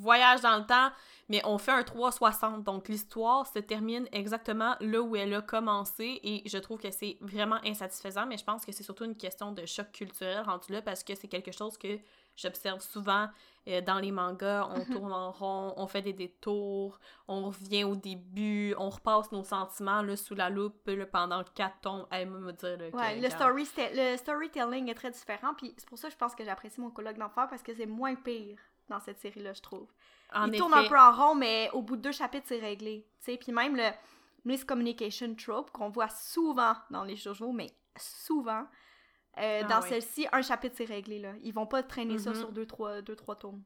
voyage dans le temps, mais on fait un 360. Donc l'histoire se termine exactement là où elle a commencé et je trouve que c'est vraiment insatisfaisant, mais je pense que c'est surtout une question de choc culturel rendu là parce que c'est quelque chose que j'observe souvent euh, dans les mangas. On Mhm. tourne en rond, on fait des détours, on revient au début, on repasse nos sentiments là, sous la loupe là, pendant quatre tombes. Elle me dire là, Ouais, le, regarde, story, le storytelling est très différent. Puis c'est pour ça que je pense que j'apprécie mon colloque d'enfer parce que c'est moins pire dans cette série-là, je trouve. en Il effet, tourne un peu en rond, mais au bout de deux chapitres, c'est réglé. Puis même le miscommunication trope qu'on voit souvent dans les shoujo, mais souvent. Euh, Ah dans oui. celle-ci, un chapitre, c'est réglé, là. Ils vont pas traîner ça Mhm. sur deux, trois, deux, trois tomes.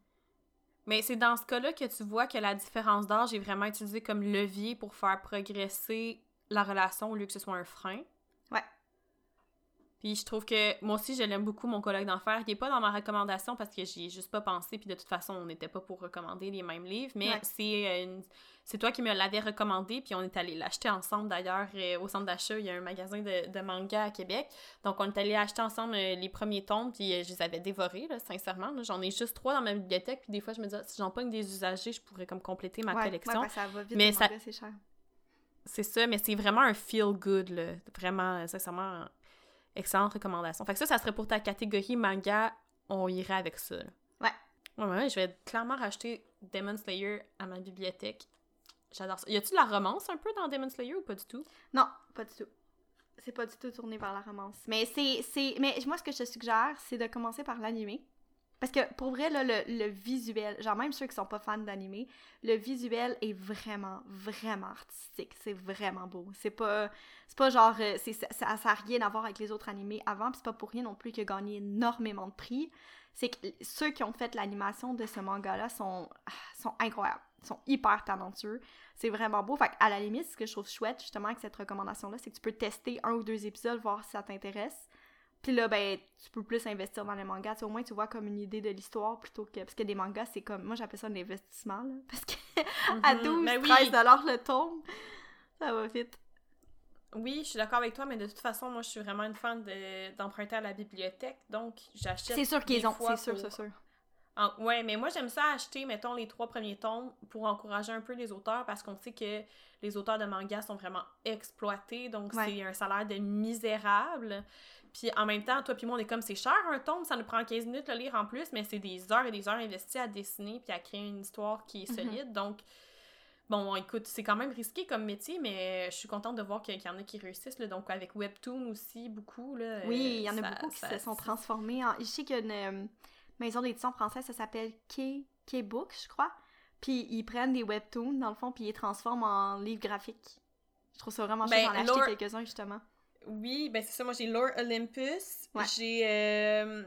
Mais c'est dans ce cas-là que tu vois que la différence d'âge est vraiment utilisée comme levier pour faire progresser la relation au lieu que ce soit un frein. Puis je trouve que moi aussi je l'aime beaucoup mon collègue d'enfer. Il est pas dans ma recommandation parce que j'y ai juste pas pensé puis de toute façon on n'était pas pour recommander les mêmes livres, mais Ouais. c'est euh, une- c'est toi qui me l'avais recommandé puis on est allé l'acheter ensemble d'ailleurs euh, au centre d'achat, il y a un magasin de, de manga à Québec. Donc on est allé acheter ensemble euh, les premiers tomes puis je les avais dévorés là, sincèrement, j'en ai juste trois dans ma bibliothèque puis des fois je me dis ah, si j'en pogne des usagers, je pourrais comme compléter ma Ouais, collection. ouais, ça va vite, Mais ça- c'est cher. c'est ça, mais c'est vraiment un feel good, là. Vraiment, sincèrement, excellente recommandation. Fait que ça, ça serait pour ta catégorie manga, on irait avec ça. là. Ouais. Ouais, ouais, je vais clairement racheter Demon Slayer à ma bibliothèque. J'adore ça. Y a-tu de la romance un peu dans Demon Slayer ou pas du tout? Non, pas du tout. C'est pas du tout tourné vers la romance. Mais c'est. c'est- Mais moi, ce que je te suggère, c'est de commencer par l'animé. Parce que pour vrai, là, le, le visuel, genre même ceux qui sont pas fans d'animé, le visuel est vraiment, vraiment artistique. C'est vraiment beau. C'est pas. Pas genre. euh, c'est- ça, ça, ça a rien à voir avec les autres animés avant, puis c'est pas pour rien non plus qu'il a gagné énormément de prix. C'est que ceux qui ont fait l'animation de ce manga-là sont, ah, sont incroyables. Sont hyper talentueux. C'est vraiment beau. Fait à la limite, ce que je trouve chouette, justement, avec cette recommandation-là, c'est que tu peux tester un ou deux épisodes, voir si ça t'intéresse. Puis là, ben, tu peux plus investir dans les mangas. Tu sais, au moins, tu vois comme une idée de l'histoire plutôt que. Parce que des mangas, c'est comme. Moi, j'appelle ça un investissement, là. Parce que à Mhm. 12, Ben oui. 13 dollars le tome, ça va vite. Oui, je suis d'accord avec toi, mais de toute façon, moi, je suis vraiment une fan de- d'emprunter à la bibliothèque, donc j'achète. C'est sûr qu'ils ont. C'est sûr, pour- c'est sûr. En- ouais, mais moi, j'aime ça acheter, mettons, les trois premiers tomes pour encourager un peu les auteurs parce qu'on sait que les auteurs de manga sont vraiment exploités, donc Ouais. c'est un salaire de misérable. Puis en même temps, toi puis moi, on est comme c'est cher un tome, ça nous prend 15 minutes de le lire en plus, mais c'est des heures et des heures investies à dessiner puis à créer une histoire qui est Mhm. solide. Donc, bon, écoute, c'est quand même risqué comme métier, mais je suis contente de voir qu'il y en a qui réussissent. Là, donc, avec Webtoon aussi, beaucoup. Là, Oui, euh, il y en a ça- beaucoup qui ça- se sont transformés en. Je sais qu'il y a une euh, maison d'édition française, ça s'appelle K, K Books, je crois. Puis ils prennent des webtoons, dans le fond, puis ils les transforment en livres graphiques. Je trouve ça vraiment chouette. Ben, J'en ai acheté Laura- quelques-uns, justement. Oui, ben c'est ça. Moi, j'ai Lore Olympus. Ouais. J'ai. euh,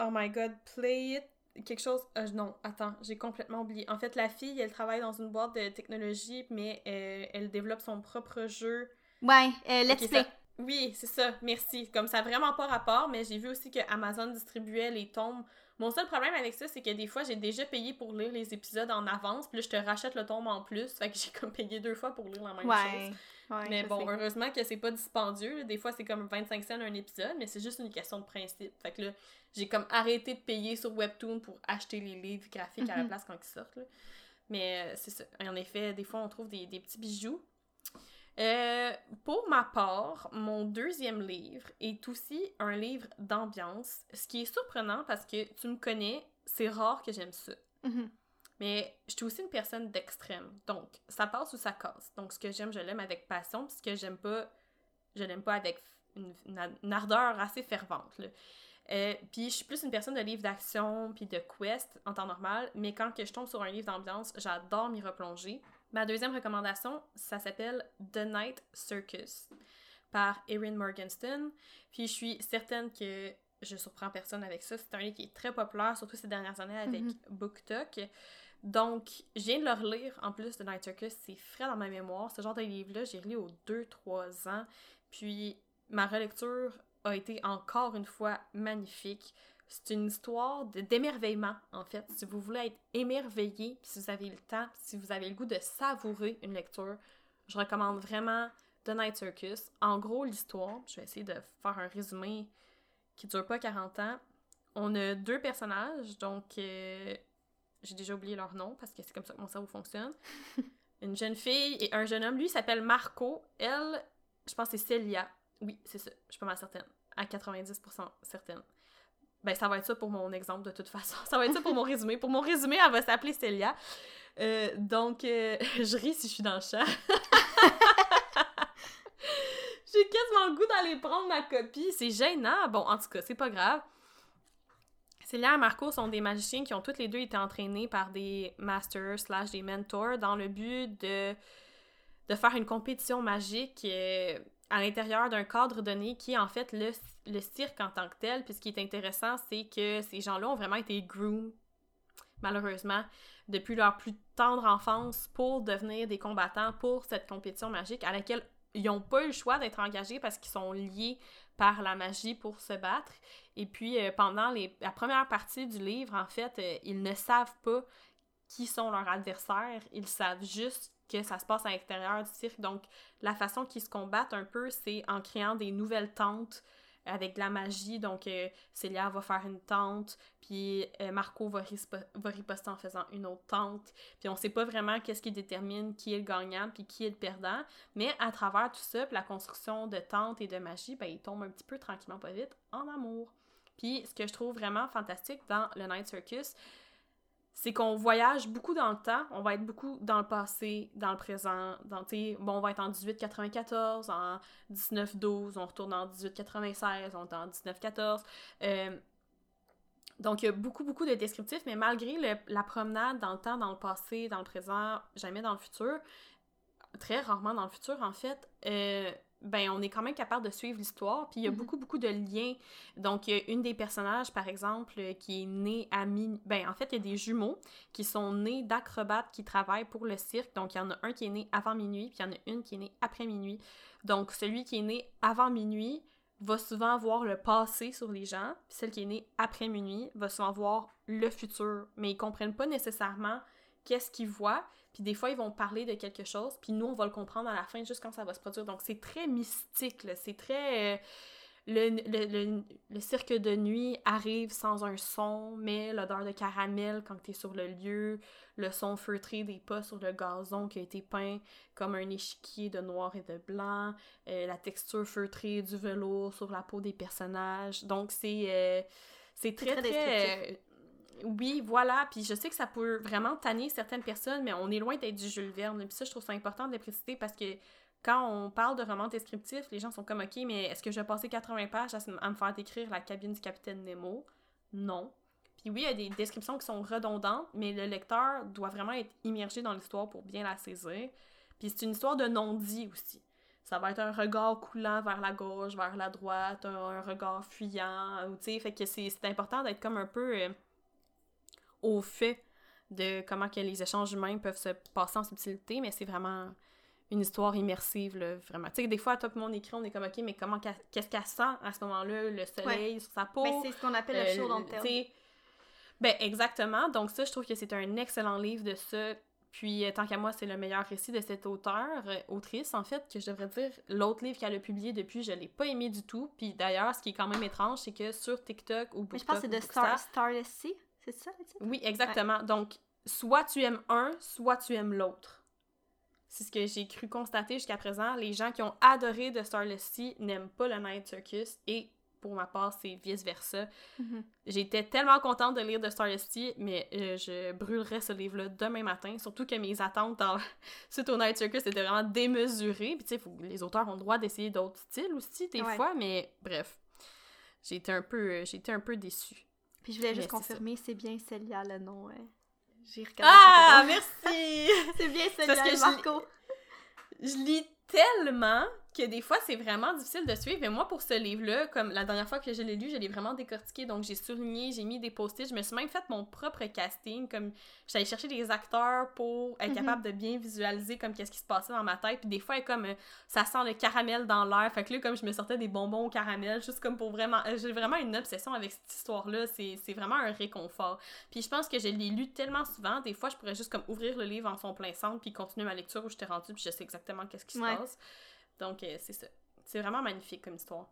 Oh my god, Play It. Quelque chose. euh, non, attends, j'ai complètement oublié. En fait, la fille, elle travaille dans une boîte de technologie, mais euh, elle développe son propre jeu. Ouais, euh, Let's Play. ça- Oui, c'est ça, merci. Comme ça, vraiment pas rapport, mais j'ai vu aussi que Amazon distribuait les tomes. Mon seul problème avec ça, c'est que des fois, j'ai déjà payé pour lire les épisodes en avance, puis là, je te rachète le tome en plus. Fait que j'ai comme payé deux fois pour lire la même chose. Ouais. ouais Mais bon, sais. heureusement que c'est pas dispendieux. là. Des fois, c'est comme 25 cents un épisode, mais c'est juste une question de principe. Fait que là, j'ai comme arrêté de payer sur Webtoon pour acheter les livres graphiques à la Mhm. place quand ils sortent. là. Mais euh, c'est ça. En effet, des fois, on trouve des, des petits bijoux. Euh, pour ma part, mon deuxième livre est aussi un livre d'ambiance, ce qui est surprenant parce que tu me connais, c'est rare que j'aime ça. Mhm. Mais je suis aussi une personne d'extrême. Donc, ça passe ou ça casse. Donc, ce que j'aime, je l'aime avec passion. Puis ce que j'aime pas, je l'aime pas avec une, une- une ardeur assez fervente. là. Euh, puis je suis plus une personne de livres d'action puis de quest en temps normal. Mais quand que je tombe sur un livre d'ambiance, j'adore m'y replonger. Ma deuxième recommandation, ça s'appelle The Night Circus par Erin Morgenstern. Puis je suis certaine que je surprends personne avec ça. C'est un livre qui est très populaire, surtout ces dernières années avec Mhm. BookTok. Donc, je viens de le relire en plus de Night Circus. C'est frais dans ma mémoire. Ce genre de livre-là, j'ai relu aux 2-3 ans. Puis, ma relecture a été encore une fois magnifique. C'est une histoire de- d'émerveillement, en fait. Si vous voulez être émerveillé, puis si vous avez le temps, puis si vous avez le goût de savourer une lecture, je recommande vraiment The Night Circus. En gros, l'histoire, je vais essayer de faire un résumé qui dure pas 40 ans. On a deux personnages, donc euh, j'ai déjà oublié leur nom parce que c'est comme ça que mon cerveau fonctionne. Une jeune fille et un jeune homme. Lui, il s'appelle Marco. Elle, je pense que c'est Celia. Oui, c'est ça. Je suis pas mal certaine. À 90% certaine. Ben, ça va être ça pour mon exemple de toute façon. Ça va être ça pour mon résumé. Pour mon résumé, elle va s'appeler Celia. Euh, donc, euh, je ris si je suis dans le champ. J'ai quasiment le goût d'aller prendre ma copie. C'est gênant. Bon, en tout cas, c'est pas grave. Célia et Marco sont des magiciens qui ont tous les deux été entraînés par des masters slash des mentors dans le but de, de faire une compétition magique euh, à l'intérieur d'un cadre donné qui est en fait le, le cirque en tant que tel. Puis ce qui est intéressant, c'est que ces gens-là ont vraiment été groomed, malheureusement, depuis leur plus tendre enfance pour devenir des combattants pour cette compétition magique à laquelle ils n'ont pas eu le choix d'être engagés parce qu'ils sont liés par la magie pour se battre. Et puis, euh, pendant les, la première partie du livre, en fait, euh, ils ne savent pas qui sont leurs adversaires. Ils savent juste que ça se passe à l'intérieur du cirque. Donc, la façon qu'ils se combattent un peu, c'est en créant des nouvelles tentes avec de la magie. Donc, euh, Célia va faire une tente, puis euh, Marco va, va, riposter en faisant une autre tente. Puis on sait pas vraiment qu'est-ce qui détermine qui est le gagnant, puis qui est le perdant. Mais à travers tout ça, la construction de tentes et de magie, ben, ils tombent un petit peu tranquillement, pas vite, en amour. Puis ce que je trouve vraiment fantastique dans le Night Circus, c'est qu'on voyage beaucoup dans le temps, on va être beaucoup dans le passé, dans le présent, dans, bon, on va être en 1894, en 1912, on retourne en 1896, on est en 1914. Euh, donc, il y a beaucoup, beaucoup de descriptifs, mais malgré la promenade dans le temps, dans le passé, dans le présent, jamais dans le futur, très rarement dans le futur, en fait, euh, ben on est quand même capable de suivre l'histoire. Puis il y a mhm. beaucoup, beaucoup de liens. Donc, il y a une des personnages, par exemple, qui est née à minuit. Ben, en fait, il y a des jumeaux qui sont nés d'acrobates qui travaillent pour le cirque. Donc, il y en a un qui est né avant minuit, puis il y en a une qui est née après minuit. Donc, celui qui est né avant minuit va souvent voir le passé sur les gens, puis celle qui est née après minuit va souvent voir le futur. Mais ils comprennent pas nécessairement qu'est-ce qu'ils voient. Puis des fois, ils vont parler de quelque chose, puis nous, on va le comprendre à la fin, juste quand ça va se produire. Donc, c'est très mystique, C'est très... Euh, le, le, cirque de nuit arrive sans un son, mais l'odeur de caramel quand tu es sur le lieu, le son feutré des pas sur le gazon qui a été peint comme un échiquier de noir et de blanc, euh, la texture feutrée du velours sur la peau des personnages. Donc, c'est... Euh, c'est très, très, oui, voilà. Puis je sais que ça peut vraiment tanner certaines personnes, mais on est loin d'être du Jules Verne. Puis ça, je trouve ça important de le préciser parce que quand on parle de romans descriptifs, les gens sont comme OK, mais est-ce que je vais passer 80 pages à, me faire décrire la cabine du capitaine Nemo? Non. Puis oui, il y a des descriptions qui sont redondantes, mais le lecteur doit vraiment être immergé dans l'histoire pour bien la saisir. Puis c'est une histoire de non-dit aussi. Ça va être un regard coulant vers la gauche, vers la droite, un, regard fuyant, tu sais, fait que c'est important d'être comme un peu euh, au fait de comment que les échanges humains peuvent se passer en subtilité, mais c'est vraiment une histoire immersive, là, vraiment. Tu sais, des fois, à top mon écran, on est comme, OK, mais comment, qu'est-ce qu'elle sent à ce moment-là, le soleil sur sa peau? Mais c'est ce qu'on appelle le show euh, Ben, exactement. Donc ça, je trouve que c'est un excellent livre de ça. Puis, euh, tant qu'à moi, c'est le meilleur récit de cette auteur, euh, autrice, en fait, que je devrais dire. L'autre livre qu'elle a publié depuis, je l'ai pas aimé du tout. Puis d'ailleurs, ce qui est quand même étrange, c'est que sur TikTok ou Mais je pense que c'est de Star, Sea. C'est ça Oui, exactement. Donc, soit tu aimes un, soit tu aimes l'autre. C'est ce que j'ai cru constater jusqu'à présent. Les gens qui ont adoré The Starless Sea n'aiment pas le Night Circus et pour ma part, c'est vice-versa. Mm-hmm. J'étais tellement contente de lire The Starless Sea, mais euh, je brûlerais ce livre-là demain matin, surtout que mes attentes dans... suite au Night Circus étaient vraiment démesurées. Puis tu sais, les auteurs ont le droit d'essayer d'autres styles aussi, des fois, mais bref. Été un peu, été un peu déçue. Puis je voulais juste confirmer, c'est bien Célia le nom. J'ai regardé. Ah, merci! c'est bien Célia Marco. Je lis tellement que des fois, c'est vraiment difficile de suivre. Mais moi, pour ce livre-là, comme la dernière fois que je l'ai lu, je l'ai vraiment décortiqué. Donc, j'ai souligné, j'ai mis des post-it. Je me suis même fait mon propre casting. Comme, j'allais chercher des acteurs pour être mhm. capable de bien visualiser comme qu'est-ce qui se passait dans ma tête. Puis des fois, comme, euh, ça sent le caramel dans l'air. Fait que là, comme je me sortais des bonbons au caramel, juste comme pour vraiment... Euh, j'ai vraiment une obsession avec cette histoire-là. C'est vraiment un réconfort. Puis je pense que je l'ai lu tellement souvent. Des fois, je pourrais juste comme ouvrir le livre en son plein centre puis continuer ma lecture où je t'ai rendu puis je sais exactement qu'est-ce qui se passe. Donc, euh, c'est ça. C'est vraiment magnifique comme histoire.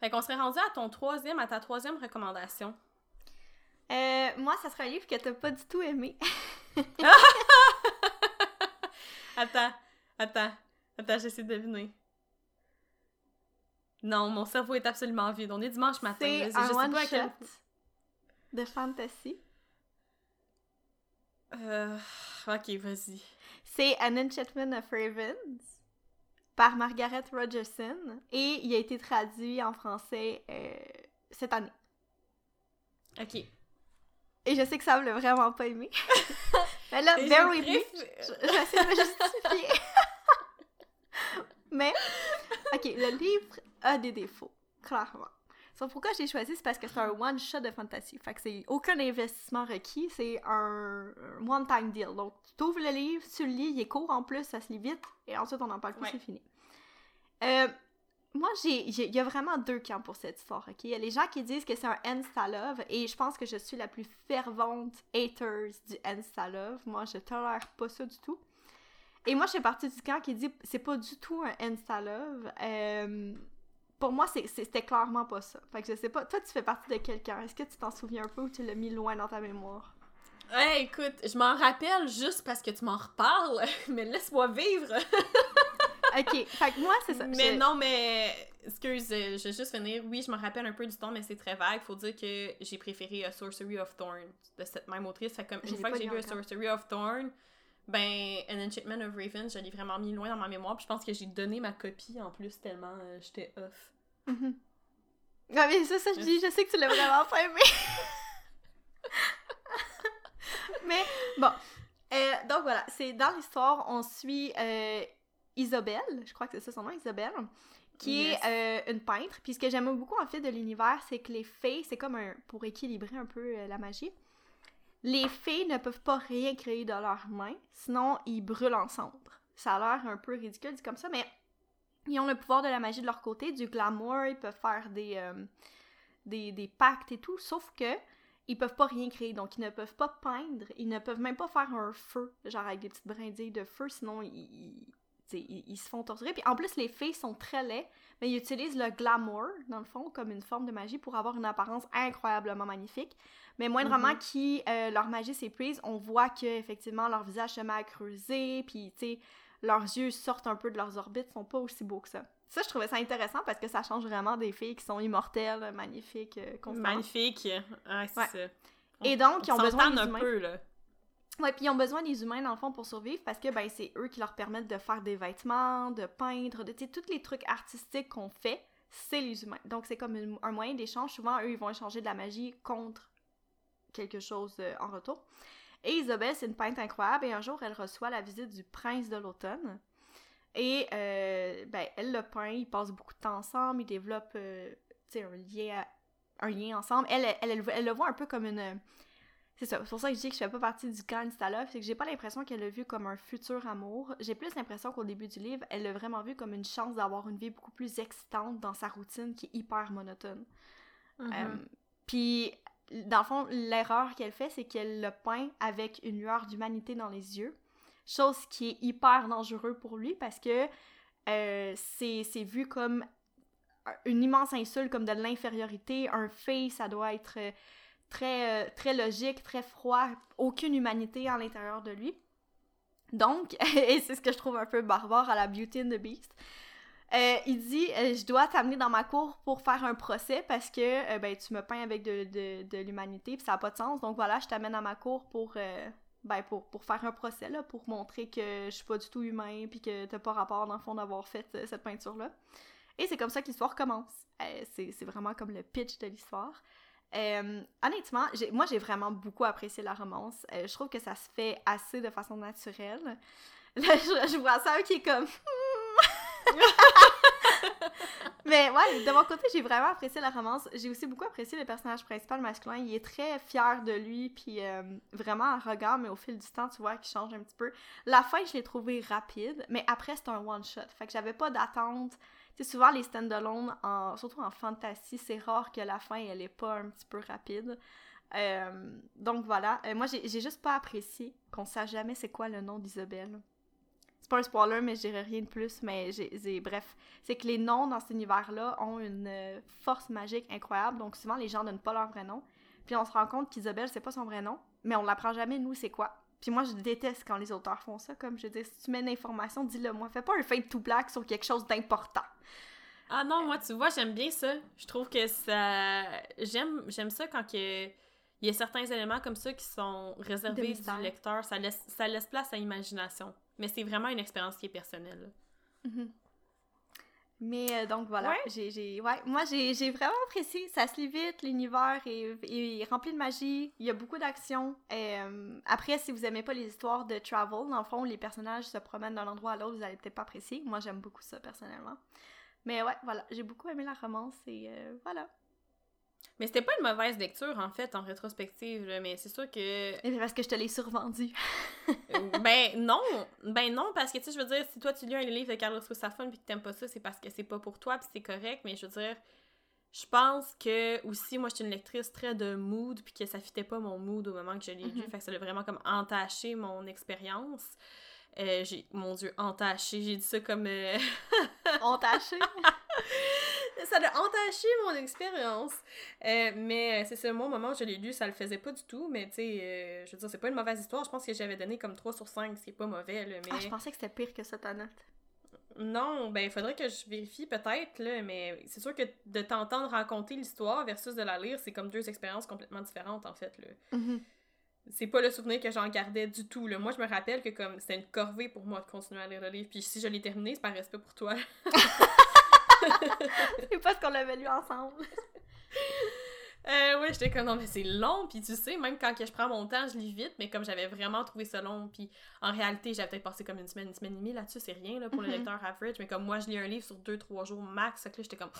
Fait qu'on serait rendu à ton troisième, à ta troisième recommandation. Euh, moi, ça serait un livre que t'as pas du tout aimé. attends, attends, attends, j'essaie de deviner. Non, mon cerveau est absolument vide. On est dimanche matin. C'est un one shot de fantasy. Euh, ok, vas-y. C'est An Enchantment of Ravens par Margaret Rogerson et il a été traduit en français euh, cette année. Ok. Et je sais que ça me l'a vraiment pas aimé. Mais là, bear with me. J'essaie de me justifier. Mais, ok, le livre a des défauts, clairement pourquoi j'ai choisi, c'est parce que c'est un one-shot de fantasy. Fait que c'est aucun investissement requis, c'est un, one-time deal. Donc, tu ouvres le livre, tu le lis, il est court en plus, ça se lit vite, et ensuite on en parle plus, c'est fini. Euh, moi, il y a vraiment deux camps pour cette histoire, ok? Il y a les gens qui disent que c'est un Insta-love, et je pense que je suis la plus fervente haters du Insta-love. Moi, je tolère pas ça du tout. Et moi, je suis partie du camp qui dit c'est pas du tout un Insta-love. Euh, pour moi, c'était clairement pas ça. Fait que je sais pas, toi, tu fais partie de quelqu'un. Est-ce que tu t'en souviens un peu ou tu l'as mis loin dans ta mémoire? Hey, écoute, je m'en rappelle juste parce que tu m'en reparles, mais laisse-moi vivre! ok, fait que moi, c'est ça. Mais non, mais. Excuse, je vais juste finir. Oui, je me rappelle un peu du ton, mais c'est très vague. Faut dire que j'ai préféré A Sorcery of Thorn de cette même autrice. Fait comme une fois que j'ai vu A Sorcery of Thorn, ben, An Enchantment of Raven, je l'ai vraiment mis loin dans ma mémoire. Puis je pense que j'ai donné ma copie en plus tellement euh, j'étais off. Mm mais ça, ça, je dis, je sais que tu l'as vraiment pas aimé. mais bon. Euh, donc voilà, c'est dans l'histoire, on suit euh, Isabelle, je crois que c'est ça son nom, Isabelle, qui est euh, une peintre. Puis ce que j'aime beaucoup en fait de l'univers, c'est que les fées, c'est comme un pour équilibrer un peu euh, la magie. Les fées ne peuvent pas rien créer de leurs mains, sinon ils brûlent en cendres. Ça a l'air un peu ridicule dit comme ça, mais ils ont le pouvoir de la magie de leur côté, du glamour, ils peuvent faire des, euh, pactes et tout, sauf que ils peuvent pas rien créer, donc ils ne peuvent pas peindre, ils ne peuvent même pas faire un feu, genre avec des petites brindilles de feu, sinon ils, ils, se font torturer. Puis en plus, les fées sont très laids, mais ils utilisent le glamour, dans le fond, comme une forme de magie pour avoir une apparence incroyablement magnifique. Mais moindrement mm qui euh, leur magie s'épuise, on voit que effectivement leur visage se met à creuser, puis tu sais, leurs yeux sortent un peu de leurs orbites, sont pas aussi beaux que ça. Ça, je trouvais ça intéressant parce que ça change vraiment des filles qui sont immortelles, magnifiques, euh, Magnifiques, ouais, c'est ça. Et donc, ils ont besoin un peu, là. Ouais, puis ils ont besoin des humains dans le fond pour survivre parce que ben c'est eux qui leur permettent de faire des vêtements, de peindre, de tous les trucs artistiques qu'on fait, c'est les humains. Donc c'est comme un moyen d'échange. Souvent eux ils vont échanger de la magie contre quelque chose euh, en retour. Et Isabelle, c'est une peintre incroyable et un jour elle reçoit la visite du prince de l'automne. Et euh, ben elle le peint, ils passent beaucoup de temps ensemble, ils développent euh, un lien un lien ensemble. Elle elle, elle, elle, le voit un peu comme une c'est ça. C'est pour ça que je dis que je fais pas partie du camp Love, c'est que j'ai pas l'impression qu'elle l'a vu comme un futur amour. J'ai plus l'impression qu'au début du livre, elle l'a vraiment vu comme une chance d'avoir une vie beaucoup plus excitante dans sa routine qui est hyper monotone. Mm-hmm. Euh, puis, dans le fond, l'erreur qu'elle fait, c'est qu'elle le peint avec une lueur d'humanité dans les yeux. Chose qui est hyper dangereux pour lui parce que euh, c'est vu comme une immense insulte, comme de l'infériorité. Un fait, ça doit être très, euh, très logique, très froid, aucune humanité à l'intérieur de lui. Donc, et c'est ce que je trouve un peu barbare à la Beauty and the Beast, euh, il dit euh, Je dois t'amener dans ma cour pour faire un procès parce que ben, tu me peins avec de, de, de l'humanité, puis ça n'a pas de sens. Donc voilà, je t'amène dans ma cour pour, ben, pour, pour faire un procès, là, pour montrer que je suis pas du tout humain, puis que t'as pas rapport, dans le fond, d'avoir fait cette peinture-là. Et c'est comme ça que l'histoire commence. c'est vraiment comme le pitch de l'histoire. Euh, honnêtement, moi j'ai vraiment beaucoup apprécié la romance. Euh, je trouve que ça se fait assez de façon naturelle. Là, je, vois ça qui est comme. Mais ouais, de mon côté, j'ai vraiment apprécié la romance. J'ai aussi beaucoup apprécié le personnage principal masculin. Il est très fier de lui, puis euh, vraiment arrogant, mais au fil du temps, tu vois qu'il change un petit peu. La fin, je l'ai trouvé rapide, mais après, c'est un one-shot. Fait que j'avais pas d'attente c'est souvent les stand-alone, surtout en fantasy, c'est rare que la fin, elle est pas un petit peu rapide. Euh, donc voilà, euh, moi j'ai juste pas apprécié qu'on sache jamais c'est quoi le nom d'Isabelle. C'est pas un spoiler, mais je dirais rien de plus, mais j'ai, bref, c'est que les noms dans cet univers-là ont une euh, force magique incroyable, donc souvent les gens donnent pas leur vrai nom. Puis on se rend compte qu'Isabelle, c'est pas son vrai nom, mais on l'apprend jamais, nous, c'est quoi. Puis moi, je déteste quand les auteurs font ça. Comme je dis, si tu mets une information, dis-le moi. Fais pas un fade tout black sur quelque chose d'important. Ah non, moi, tu vois, j'aime bien ça. Je trouve que ça. J'aime, j'aime ça quand il y a certains éléments comme ça qui sont réservés du lecteur. Ça laisse, ça laisse place à l'imagination. Mais c'est vraiment une expérience qui est personnelle. Mm-hmm. Mais euh, donc voilà, j'ai, ouais, moi j'ai, vraiment apprécié. Ça se lit vite, l'univers est, rempli de magie, il y a beaucoup d'action. Euh, après, si vous aimez pas les histoires de travel, dans le fond, les personnages se promènent d'un endroit à l'autre, vous allez peut-être pas apprécier. Moi j'aime beaucoup ça personnellement. Mais ouais, voilà, j'ai beaucoup aimé la romance et euh, voilà. Mais c'était pas une mauvaise lecture, en fait, en rétrospective, mais c'est sûr que... C'est parce que je te l'ai survendu. Euh, ben non! Ben non, parce que, tu sais, je veux dire, si toi, tu lis un livre de Carlos Gustafson puis que t'aimes pas ça, c'est parce que c'est pas pour toi puis c'est correct, mais je veux dire, je pense que, aussi, moi, je suis une lectrice très de mood puis que ça fitait pas mon mood au moment que je l'ai lu, mhm. fait que ça a vraiment comme entaché mon expérience. Euh, j'ai, mon Dieu, entaché, j'ai dit ça comme... Euh... entaché? ça a entaché mon expérience. Euh, mais c'est ça, moi, au moment où je l'ai lu, ça le faisait pas du tout. Mais tu sais, euh, je veux dire, c'est pas une mauvaise histoire. Je pense que j'avais donné comme 3 sur 5, ce qui est pas mauvais. Là, mais... Ah, je pensais que c'était pire que ça, ta note. Non, ben il faudrait que je vérifie peut-être, là, mais c'est sûr que de t'entendre raconter l'histoire versus de la lire, c'est comme deux expériences complètement différentes, en fait. Là. Mhm. C'est pas le souvenir que j'en gardais du tout. Là. Moi, je me rappelle que comme c'était une corvée pour moi de continuer à lire le livre, puis si je l'ai terminé, c'est par respect pour toi. c'est parce qu'on l'avait lu ensemble. Euh, ouais, j'étais comme non, mais c'est long, puis tu sais, même quand que je prends mon temps, je lis vite, mais comme j'avais vraiment trouvé ça long, puis en réalité, j'avais peut-être passé comme une semaine, une semaine et demie là-dessus, c'est rien là, pour le Mhm. lecteur average, mais comme moi, je lis un livre sur deux, trois jours max, fait que là, j'étais comme,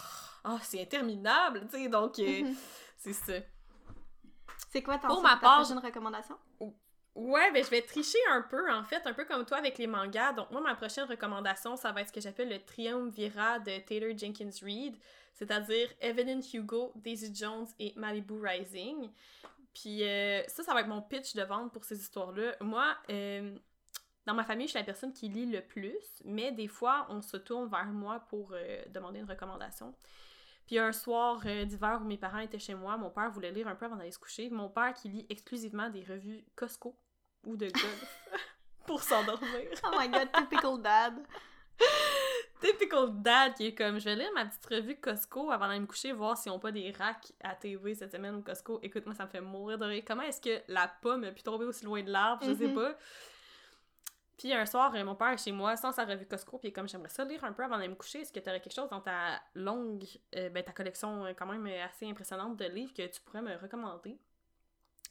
ah, c'est interminable, tu sais, donc euh, Mhm. c'est ça. C'est quoi ton Pour ma part, prochaine recommandation? Ouais, ben je vais tricher un peu, en fait, un peu comme toi avec les mangas. Donc, moi, ma prochaine recommandation, ça va être ce que j'appelle le triumvirat de Taylor Jenkins Reid, c'est-à-dire Evelyn Hugo, Daisy Jones et Malibu Rising. Puis euh, ça, ça va être mon pitch de vente pour ces histoires-là. Moi, euh, dans ma famille, je suis la personne qui lit le plus, mais des fois, on se tourne vers moi pour euh, demander une recommandation. Puis un soir euh, d'hiver où mes parents étaient chez moi, mon père voulait lire un peu avant d'aller se coucher. Mon père qui lit exclusivement des revues Costco ou de golf pour s'endormir. Oh my god, typical dad. Typical dad qui est comme je vais lire ma petite revue Costco avant d'aller me coucher voir s'ils ont pas des racks à TV cette semaine au Costco. Écoute, moi ça me fait mourir de rire. Comment est-ce que la pomme a pu tomber aussi loin de l'arbre? Je sais Mhm. pas. Puis un soir, euh, mon père est chez moi sans sa revue Costco, puis il est comme j'aimerais ça lire un peu avant d'aller me coucher. Est-ce que tu aurais quelque chose dans ta longue, euh, ben ta collection euh, quand même assez impressionnante de livres que tu pourrais me recommander?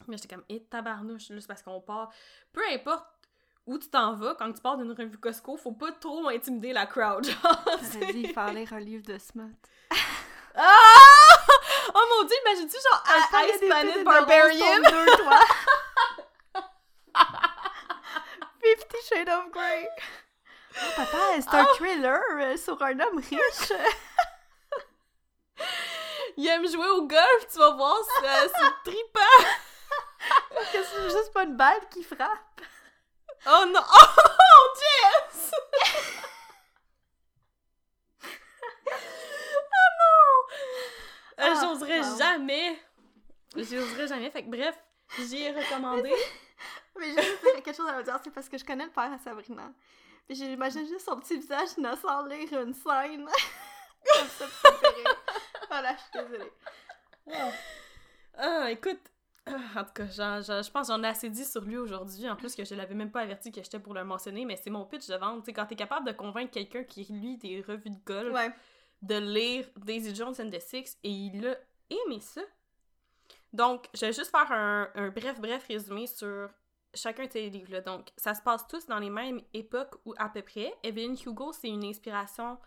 Mais j'étais comme, et tabarnouche, là, c'est parce qu'on part. Peu importe où tu t'en vas, quand tu pars d'une revue Costco, faut pas trop intimider la crowd. J'aurais dit, il fallait lire un livre de smut. Ah! Oh mon dieu, imagine-tu genre Ah, Ice Planet Barbarian? deux, toi. Fifty Shades of Grey. Oh, papa, c'est un thriller euh, sur un homme riche. Il aime jouer au golf, tu vas voir, c'est euh! Que c'est juste pas une balle qui frappe. Oh non! Oh, Jess! oh non! Euh, Ah, J'oserais wow. jamais. J'oserais jamais. Fait que bref, j'ai recommandé. Mais j'ai juste quelque chose à me dire, c'est parce que je connais le père à Sabrina. Puis j'imagine juste son petit visage innocent lire une scène. Comme ça. Voilà, je suis désolée. Ah, écoute. En tout cas, je pense que j'en ai assez dit sur lui aujourd'hui. En plus, que je l'avais même pas averti que j'étais pour le mentionner, mais c'est mon pitch de vente. Tu sais, quand t'es capable de convaincre quelqu'un qui lit des revues de golf Ouais. de lire Daisy Jones and the Six et il a aimé ça. Donc, je vais juste faire un, un bref, bref résumé sur chacun de ces livres-là. Donc, ça se passe tous dans les mêmes époques ou à peu près. Evelyn Hugo, c'est une inspiration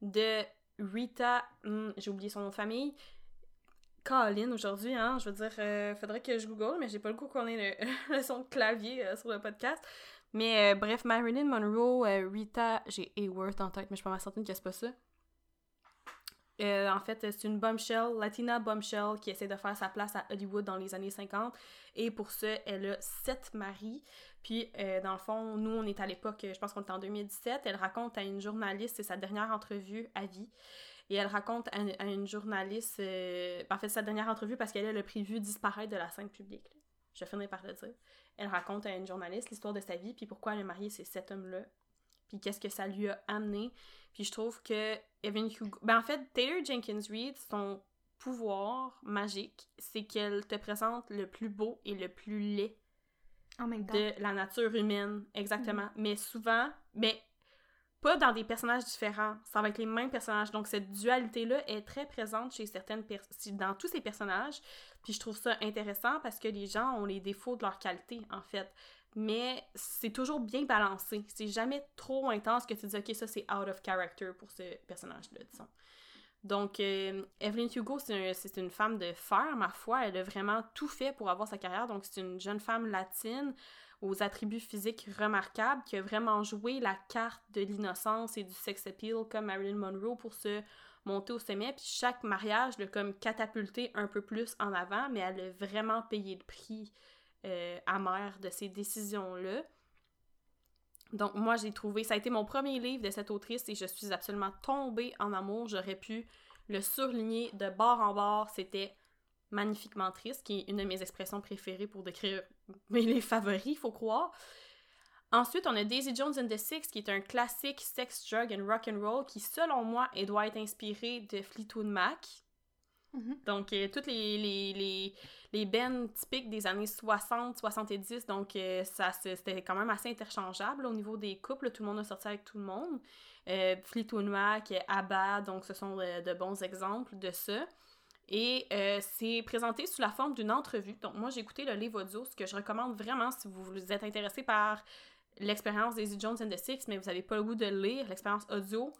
de Rita, hmm, j'ai oublié son nom de famille, Colin aujourd'hui, hein, je veux dire, euh, faudrait que je google, mais j'ai pas le coup qu'on ait le, son de clavier euh, sur le podcast. Mais euh, bref, Marilyn Monroe, Rita, j'ai Hayworth en tête, mais je suis pas mal certaine que c'est pas ça. En fait, c'est une bombshell, Latina bombshell, qui essaie de faire sa place à Hollywood dans les années 50. Et pour ça, elle a sept maris. Puis, dans le fond, nous, on est à l'époque, je pense qu'on est en 2017. Elle raconte à une journaliste, c'est sa dernière entrevue à vie. Et elle raconte à, à une journaliste, euh, en fait, sa dernière entrevue parce qu'elle elle a prévu disparaître de la scène publique. là. Je finir par le dire. Elle raconte à une journaliste l'histoire de sa vie, puis pourquoi elle a marié ces sept hommes-là, puis qu'est-ce que ça lui a amené. Puis je trouve que Evan Hugo... Ben en fait, Taylor Jenkins Reid, son pouvoir magique, c'est qu'elle te présente le plus beau et le plus laid En même temps. de la nature humaine, exactement. Mais souvent, mais pas dans des personnages différents. Ça va être les mêmes personnages. Donc cette dualité-là est très présente chez certaines dans tous ces personnages. Puis je trouve ça intéressant parce que les gens ont les défauts de leur qualité, en fait. Mais c'est toujours bien balancé. C'est jamais trop intense que tu dis, ok, ça c'est out of character pour ce personnage-là, disons. Donc, euh, Evelyn Hugo, c'est un- une femme de fer, ma foi. Elle a vraiment tout fait pour avoir sa carrière. Donc, c'est une jeune femme latine aux attributs physiques remarquables qui a vraiment joué la carte de l'innocence et du sex appeal comme Marilyn Monroe pour se monter au sommet. Puis chaque mariage l'a comme catapulté un peu plus en avant, mais elle a vraiment payé le prix euh, amer de ces décisions-là. Donc moi j'ai trouvé, ça a été mon premier livre de cette autrice et je suis absolument tombée en amour. J'aurais pu le surligné de bord en bord, c'était magnifiquement triste, qui est une de mes expressions préférées pour décrire mes favoris, faut croire. Ensuite, on a Daisy Jones and the Six, qui est un classique sex, drug and rock and roll, qui, selon moi, doit être inspiré de Fleetwood Mac. Mhm. Donc, euh, toutes les, les, les, les bands typiques des années 60, 70, donc euh, ça c'était quand même assez interchangeable au niveau des couples. Tout le monde a sorti avec tout le monde. Euh, Fleetwood Mac, ABBA, donc ce sont de, de bons exemples de ça. Et euh, c'est présenté sous la forme d'une entrevue. Donc, moi, j'ai écouté le livre audio, ce que je recommande vraiment si vous êtes intéressé par l'expérience Daisy Jones and the Six, mais vous n'avez pas le goût de lire l'expérience audio.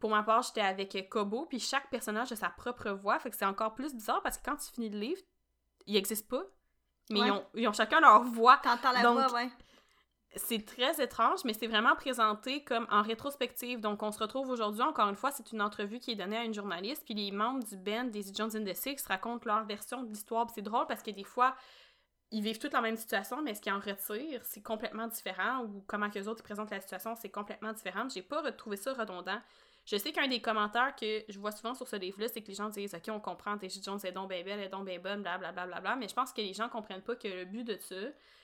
Pour ma part, j'étais avec Kobo, puis chaque personnage a sa propre voix, fait que c'est encore plus bizarre parce que quand tu finis le livre, ils n'existent pas, mais Ouais. ils, ont, ils ont chacun leur voix. T'entends la Donc, voix, ouais. C'est très étrange, mais c'est vraiment présenté comme en rétrospective. Donc, on se retrouve aujourd'hui, encore une fois, c'est une entrevue qui est donnée à une journaliste, puis les membres du band Daisy Jones and the Six racontent leur version de l'histoire. C'est drôle parce que des fois, ils vivent toute la même situation, mais ce qui en retire, c'est complètement différent, ou comment que les autres présentent la situation, c'est complètement différent. J'ai pas retrouvé ça redondant. Je sais qu'un des commentaires que je vois souvent sur ce livre-là, c'est que les gens disent Ok, on comprend, Daisy Jones est donc bien belle, elle est donc bien bonne, blablabla, bla, bla, bla, mais je pense que les gens comprennent pas que le but de ça,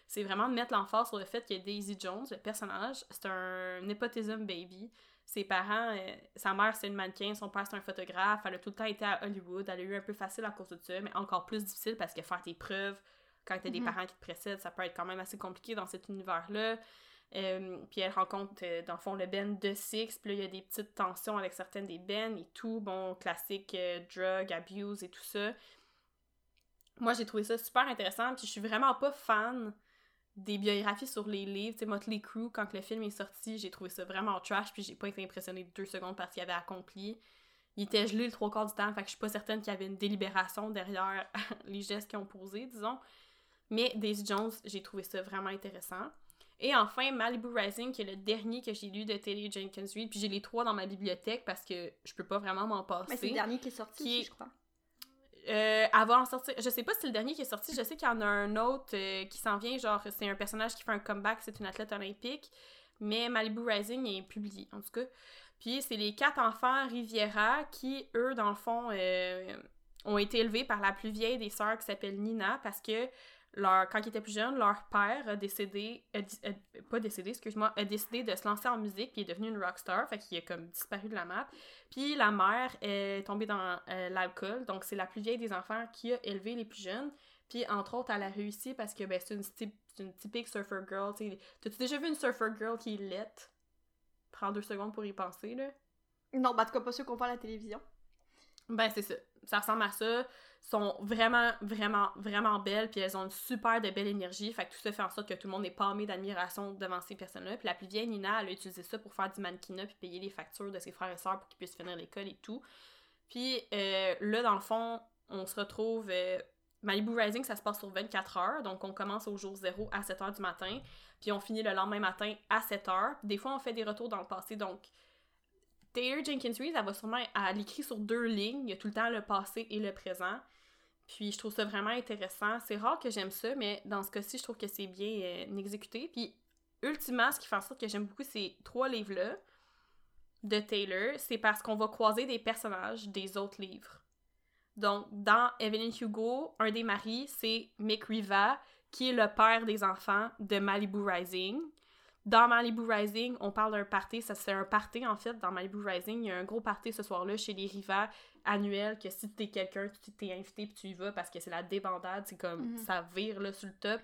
c'est vraiment de mettre l'emphase sur le fait que Daisy Jones, le personnage, c'est un népotism baby. Ses parents, euh, sa mère c'est une mannequin, son père c'est un photographe, elle a tout le temps été à Hollywood, elle a eu un peu facile à cause de ça, mais encore plus difficile parce que faire tes preuves quand t'as des Mhm. parents qui te précèdent, ça peut être quand même assez compliqué dans cet univers-là. Euh, puis elle rencontre, euh, dans le fond, le Ben de Six, puis là, il y a des petites tensions avec certaines des Ben et tout, bon, classique euh, drug, abuse et tout ça. Moi, j'ai trouvé ça super intéressant, puis je suis vraiment pas fan des biographies sur les livres. Tu Motley Crue, quand le film est sorti, j'ai trouvé ça vraiment trash, puis j'ai pas été impressionnée deux secondes par ce qu'il avait accompli. Il était gelé le trois quarts du temps, fait que je suis pas certaine qu'il y avait une délibération derrière les gestes qu'ils ont posés, disons. Mais Daisy Jones, j'ai trouvé ça vraiment intéressant. Et enfin, Malibu Rising, qui est le dernier que j'ai lu de Taylor Jenkins Reid, puis j'ai les trois dans ma bibliothèque parce que je peux pas vraiment m'en passer. Mais c'est le dernier qui est sorti, Qui- je crois. Euh, avant en sortir, je sais pas si c'est le dernier qui est sorti, je sais qu'il y en a un autre euh, qui s'en vient, genre c'est un personnage qui fait un comeback, c'est une athlète olympique, mais Malibu Rising est publié en tout cas. Puis c'est les quatre enfants Riviera qui, eux, dans le fond, euh, ont été élevés par la plus vieille des sœurs qui s'appelle Nina parce que leur, quand ils étaient plus jeunes, leur père a décédé, a di- a- pas décédé, excuse-moi, a décidé de se lancer en musique puis est devenu une rockstar, fait qu'il a comme disparu de la map. Puis la mère est tombée dans euh, l'alcool, donc c'est la plus vieille des enfants qui a élevé les plus jeunes. Puis entre autres, elle a réussi parce que ben, c'est une, typique surfer girl. T'as-tu déjà vu une surfer girl qui est laite? Prends deux secondes pour y penser, là. Non, bah, en tout cas, pas ceux qu'on voit à la télévision. Ben, c'est ça. Ça ressemble à ça. Sont vraiment, vraiment, vraiment belles, puis elles ont une super de belle énergie. Fait que tout ça fait en sorte que tout le monde est pâmé d'admiration devant ces personnes-là. Puis la plus vieille, Nina, elle a utilisé ça pour faire du mannequinat puis payer les factures de ses frères et sœurs pour qu'ils puissent finir l'école et tout. Puis euh, là, dans le fond, on se retrouve. euh, Malibu Rising, ça se passe sur 24 heures. Donc, on commence au jour 0 à 7 heures du matin. Puis, on finit le lendemain matin à 7 heures. Des fois, on fait des retours dans le passé. Donc, Taylor Jenkins Reid, elle va sûrement. Elle écrit sur deux lignes. Il y a tout le temps le passé et le présent. Puis, je trouve ça vraiment intéressant. C'est rare que j'aime ça, mais dans ce cas-ci, je trouve que c'est bien euh, exécuté. Puis, ultimement, ce qui fait en sorte que j'aime beaucoup ces trois livres-là de Taylor, c'est parce qu'on va croiser des personnages des autres livres. Donc, dans Evelyn Hugo, un des maris, c'est Mick Riva, qui est le père des enfants de Malibu Rising. Dans Malibu Rising, on parle d'un party, ça c'est un party en fait, dans Malibu Rising, il y a un gros party ce soir-là chez les Riva annuel, que si t'es quelqu'un, tu t'es invité puis tu y vas parce que c'est la débandade, c'est comme, Mhm. ça vire là sur le top.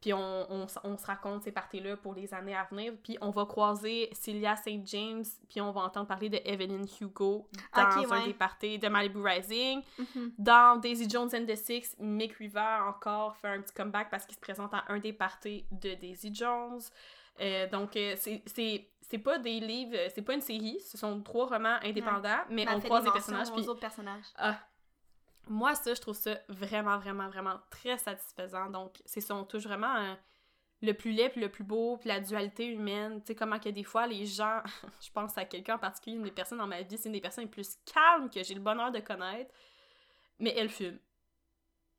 Puis on, on, s- on se raconte ces parties-là pour les années à venir. Puis on va croiser Celia St. James, puis on va entendre parler de Evelyn Hugo dans un ouais. des parties de Malibu Rising. Mhm. Dans Daisy Jones and the Six, Mick River encore fait un petit comeback parce qu'il se présente à un des parties de Daisy Jones. Euh, donc, euh, c'est- pas des livres, euh, c'est pas une série, ce sont trois romans indépendants, mais Mais elle on croise des mentions personnages. Puis, autres personnages. ah, moi, ça, je trouve ça vraiment, vraiment, vraiment très satisfaisant. Donc, c'est ça, on touche vraiment le plus laid, puis le plus beau, puis la dualité humaine. Tu sais, comment que des fois, les gens, je pense à quelqu'un en particulier, une des personnes dans ma vie, c'est une des personnes les plus calmes que j'ai le bonheur de connaître, mais elle fume.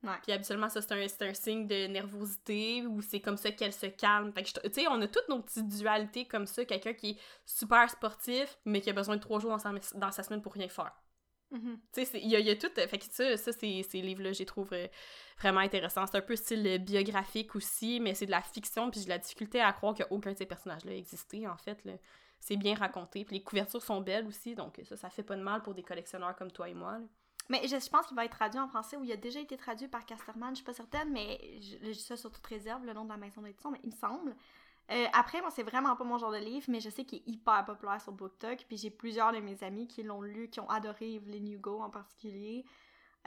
Ouais. Puis habituellement, ça, c'est un, c'est un signe de nervosité ou c'est comme ça qu'elle se calme. Fait que, je- tu sais, on a toutes nos petites dualités comme ça. Quelqu'un qui est super sportif, mais qui a besoin de trois jours dans sa, dans sa semaine pour rien faire. Mhm. Tu sais, il y, y a tout. euh, Fait que ça, ça c'est- ces livres-là, j'ai trouvé vraiment intéressants. C'est un peu style euh, biographique aussi, mais c'est de la fiction, puis j'ai de la difficulté à croire qu'aucun de ces personnages-là existait, en fait. C'est bien raconté, puis les couvertures sont belles aussi, donc ça, ça fait pas de mal pour des collectionneurs comme toi et moi. là. Mais je, pense qu'il va être traduit en français ou il a déjà été traduit par Casterman, je suis pas certaine, mais je, ça sur toute réserve, le nom de la maison d'édition, mais il me semble. Euh, après, moi, c'est vraiment pas mon genre de livre, mais je sais qu'il est hyper populaire sur BookTok, puis j'ai plusieurs de mes amis qui l'ont lu, qui ont adoré Evelyn Hugo en particulier.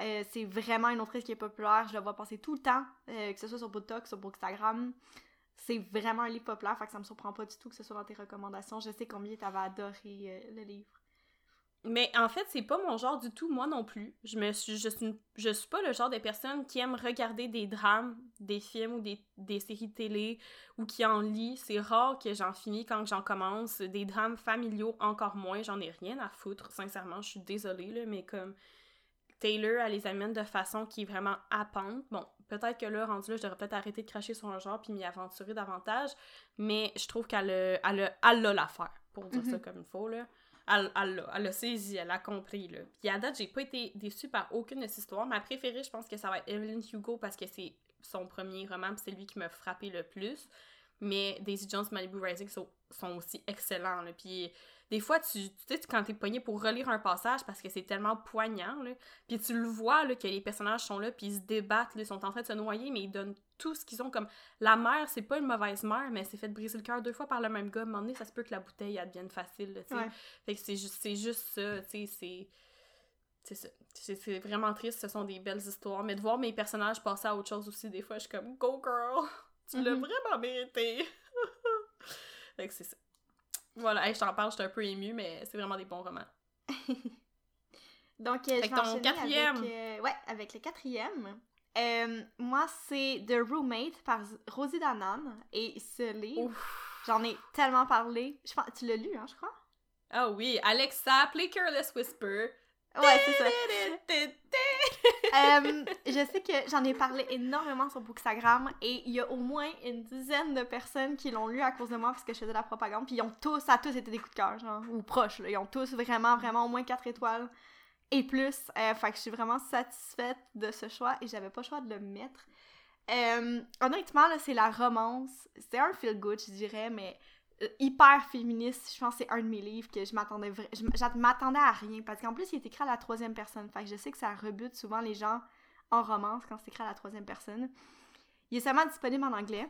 Euh, c'est vraiment une autrice qui est populaire, je la vois passer tout le temps, euh, que ce soit sur BookTok, sur Bookstagram. C'est vraiment un livre populaire, fait que ça me surprend pas du tout que ce soit dans tes recommandations. Je sais combien t'avais adoré le livre. Mais en fait, c'est pas mon genre du tout, moi non plus. Je me suis, je suis, je suis pas le genre de personne qui aime regarder des drames, des films ou des, des séries de télé ou qui en lit. C'est rare que j'en finis quand j'en commence. Des drames familiaux, encore moins. J'en ai rien à foutre, sincèrement. Je suis désolée, là, mais comme Taylor, elle les amène de façon qui est vraiment happante. Bon, peut-être que là, rendu là, je devrais peut-être arrêter de cracher sur un genre puis m'y aventurer davantage. Mais je trouve qu'elle a, elle a, elle a l'affaire, pour dire Mhm. ça comme il faut, là. Elle, elle elle l'a saisi, elle a compris, là. Puis à date, j'ai pas été déçue par aucune de ces histoires. Ma préférée, je pense que ça va être Evelyn Hugo parce que c'est son premier roman, puis c'est lui qui m'a frappé le plus. Mais Daisy Jones Malibu Rising sont, aussi excellents. Puis des fois, tu, tu sais, quand t'es pogné pour relire un passage parce que c'est tellement poignant, là, puis tu le vois, là, que les personnages sont là, puis ils se débattent, là, ils sont en train de se noyer, mais ils donnent tout ce qu'ils ont comme... La mère, c'est pas une mauvaise mère, mais s'est fait briser le cœur deux fois par le même gars. À un moment donné, ça se peut que la bouteille, elle devienne facile, là, tu sais. Ouais. Fait que c'est juste, c'est juste ça, tu sais, c'est... C'est ça. C'est c'est vraiment triste, ce sont des belles histoires. Mais de voir mes personnages passer à autre chose aussi, des fois, je suis comme « Go girl! Tu l'as Mhm. vraiment mérité! » Fait que c'est ça. Voilà, hey, je t'en parle, je suis un peu émue, mais c'est vraiment des bons romans. Donc, euh, je ton quatrième. Avec, euh, ouais, avec le quatrième. Euh, moi, c'est The Roommate par Rosie Danan. Et ce livre, j'en ai tellement parlé. Je pense, tu l'as lu, hein, je crois? Ah oui, Alexa, play Careless Whisper. Ouais, c'est ça. Euh, je sais que j'en ai parlé énormément sur Bookstagram et il y a au moins une dizaine de personnes qui l'ont lu à cause de moi parce que je faisais de la propagande. Puis ils ont tous, ça a tous été des coups de cœur, genre, ou proches. Là. Ils ont tous vraiment, vraiment au moins 4 étoiles et plus. Euh, fait que je suis vraiment satisfaite de ce choix et j'avais pas le choix de le mettre. Euh, honnêtement, là, c'est la romance. C'est un feel good, je dirais, mais hyper féministe. Je pense que c'est un de mes livres que je m'attendais à rien parce qu'en plus il est écrit à la troisième personne. Fait que je sais que ça rebute souvent les gens en romance quand c'est écrit à la troisième personne. Il est seulement disponible en anglais.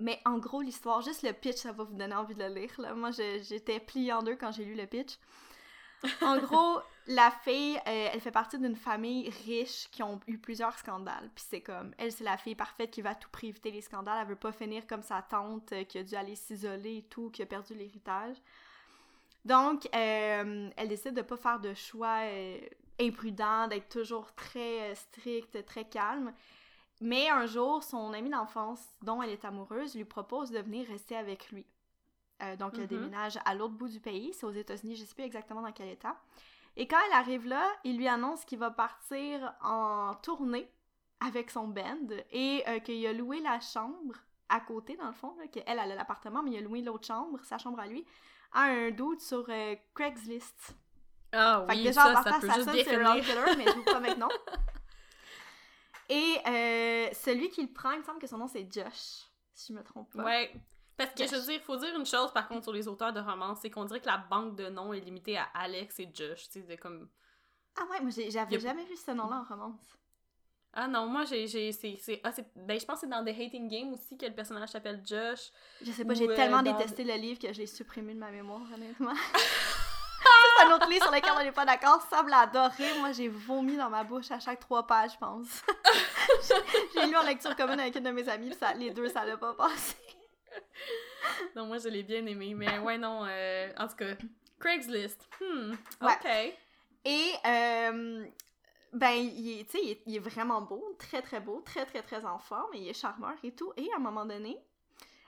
Mais en gros, l'histoire, juste le pitch, ça va vous donner envie de le lire. Là. Moi, j'étais pliée en deux quand j'ai lu le pitch. En gros, la fille, euh, elle fait partie d'une famille riche qui ont eu plusieurs scandales. Puis c'est comme, elle, c'est la fille parfaite qui va à tout prix éviter les scandales. Elle veut pas finir comme sa tante euh, qui a dû aller s'isoler et tout, qui a perdu l'héritage. Donc, euh, elle décide de pas faire de choix imprudents, d'être toujours très stricte, très calme. Mais un jour, son ami d'enfance, dont elle est amoureuse, lui propose de venir rester avec lui. Donc, elle Mhm. déménage à l'autre bout du pays, c'est aux États-Unis, je sais plus exactement dans quel état. Et quand elle arrive là, il lui annonce qu'il va partir en tournée avec son band et euh, qu'il a loué la chambre à côté, dans le fond, là, qu'elle, elle a l'appartement, mais il a loué l'autre chambre, sa chambre à lui, à un doute sur euh, Craigslist. Ah Fait que oui, déjà, en ça, ça partant, peut ça, juste sonne, killer, mais je vous promets que non. Et euh, celui qui le prend, il me semble que son nom c'est Josh, si je me trompe pas. Ouais. Parce que je veux dire, il faut dire une chose par contre sur les auteurs de romans, c'est qu'on dirait que la banque de noms est limitée à Alex et Josh, tu sais, comme... Ah ouais, moi j'avais a- jamais vu ce nom-là en romance. Ah non, moi j'ai... c'est, ah, ben je pense que c'est dans The Hating Game aussi que le personnage s'appelle Josh. Je sais pas, j'ai euh, tellement détesté le livre que je l'ai supprimé de ma mémoire, honnêtement. c'est un autre livre sur lequel on n'est pas d'accord. Sam l'a adoré. Moi, j'ai vomi dans ma bouche à chaque trois pages, je pense. j'ai lu en lecture commune avec une de mes amies, puis ça, les deux, ça l'a pas passé. Non, moi je l'ai bien aimé, mais ouais non, euh, en tout cas, Craigslist. Hmm, Ouais. ok. Et, euh, ben, est, il est, il est vraiment beau, très très beau, très très très en forme, et il est charmeur et tout. Et à un moment donné,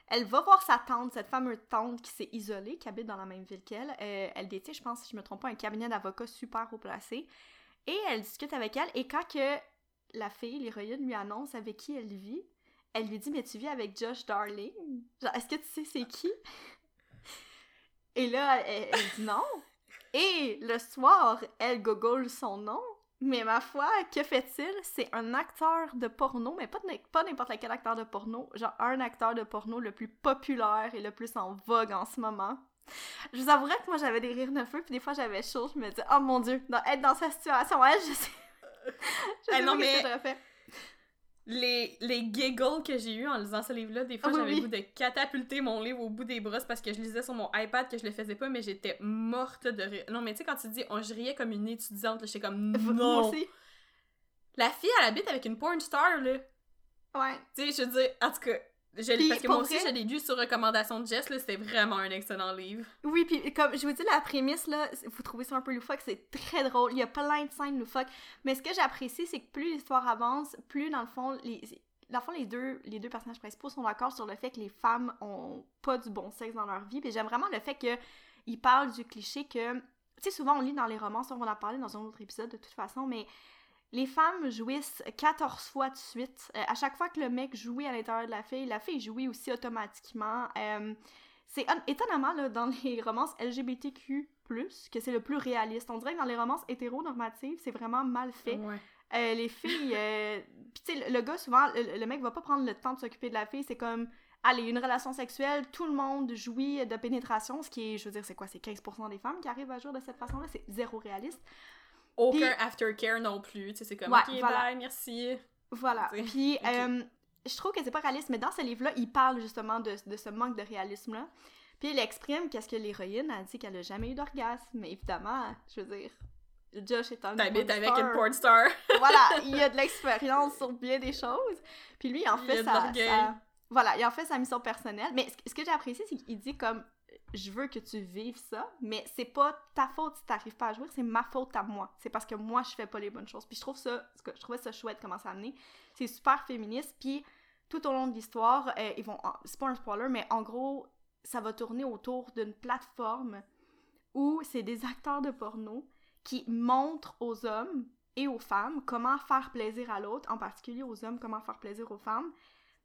elle va voir sa tante, cette fameuse tante qui s'est isolée, qui habite dans la même ville qu'elle. Euh, elle détient, je pense, si je me trompe pas, un cabinet d'avocats super haut placé. Et elle discute avec elle, et quand que la fille, l'héroïne, lui annonce avec qui elle vit, elle lui dit, mais tu vis avec Josh Darling? Genre, est-ce que tu sais c'est qui? Et là, elle, elle dit non. Et le soir, elle gogole son nom. Mais ma foi, que fait-il? C'est un acteur de porno, mais pas, pas n'importe quel acteur de porno, genre un acteur de porno le plus populaire et le plus en vogue en ce moment. Je vous avouerais que moi j'avais des rires de feu, puis des fois j'avais chaud, je me disais, oh mon dieu, dans- être dans cette situation, elle, je sais. je sais Eh non, pas mais- que j'aurais fait. Les, les giggles que j'ai eu en lisant ce livre-là, des fois Ah j'avais oui. le goût de catapulter mon livre au bout des brosses parce que je lisais sur mon iPad que je le faisais pas, mais j'étais morte de rire. Non, mais tu sais, quand tu dis on, je riais comme une étudiante, j'étais comme non. aussi. La fille, elle habite avec une porn star, là. Ouais. Tu sais, je veux dire, en tout cas, je, Puis, parce que moi aussi, vrai- je l'ai lu sur recommandation de Jess, c'était vraiment un excellent livre. Oui, puis comme je vous dis, la prémisse, là, vous trouvez ça un peu loufoque, c'est très drôle. Il y a plein de scènes loufoques. Mais ce que j'apprécie, c'est que plus l'histoire avance, plus dans le fond, les, dans le fond, les deux, les deux personnages principaux sont d'accord sur le fait que les femmes ont pas du bon sexe dans leur vie. Puis j'aime vraiment le fait qu'ils parlent du cliché que. Tu sais, souvent on lit dans les romans, ça on va en parler dans un autre épisode de toute façon, mais les femmes jouissent 14 fois de suite. Euh, à chaque fois que le mec jouit à l'intérieur de la fille, la fille jouit aussi automatiquement. Euh, c'est étonnamment là, dans les romances LGBTQ+, que c'est le plus réaliste. On dirait que dans les romances hétéronormatives, c'est vraiment mal fait. Ouais. Euh, les filles, pis tu sais, le, gars, souvent, le, le mec va pas prendre le temps de s'occuper de la fille, c'est comme, allez, une relation sexuelle, tout le monde jouit de pénétration, ce qui est, je veux dire, c'est quoi, c'est 15% des femmes qui arrivent à jouer de cette façon-là, c'est zéro réaliste. Aucun Puis- aftercare non plus, tu sais, c'est comme, Ouais, ok, voilà. bye, merci. Voilà. Puis, euh, je trouve que c'est pas réaliste, mais dans ce livre-là, il parle justement de, de ce manque de réalisme-là. Puis, il exprime qu'est-ce que l'héroïne a dit qu'elle a jamais eu d'orgasme. Mais évidemment, je veux dire, Josh est un T'habites avec une porn star. voilà, il a de l'expérience sur bien des choses. Puis lui, il en Il fait a de sa, l'orgueil. sa- Voilà, il en fait sa mission personnelle. Mais ce, ce que j'ai apprécié, c'est qu'il dit comme je veux que tu vives ça, mais c'est pas ta faute si t'arrives pas à jouer, c'est ma faute à moi. C'est parce que moi je fais pas les bonnes choses. Puis je trouve ça, je trouvais ça chouette comment ça amené. C'est super féministe. Puis tout au long de l'histoire, euh, ils vont, c'est pas un spoiler, mais en gros, ça va tourner autour d'une plateforme où c'est des acteurs de porno qui montrent aux hommes et aux femmes comment faire plaisir à l'autre, en particulier aux hommes, comment faire plaisir aux femmes.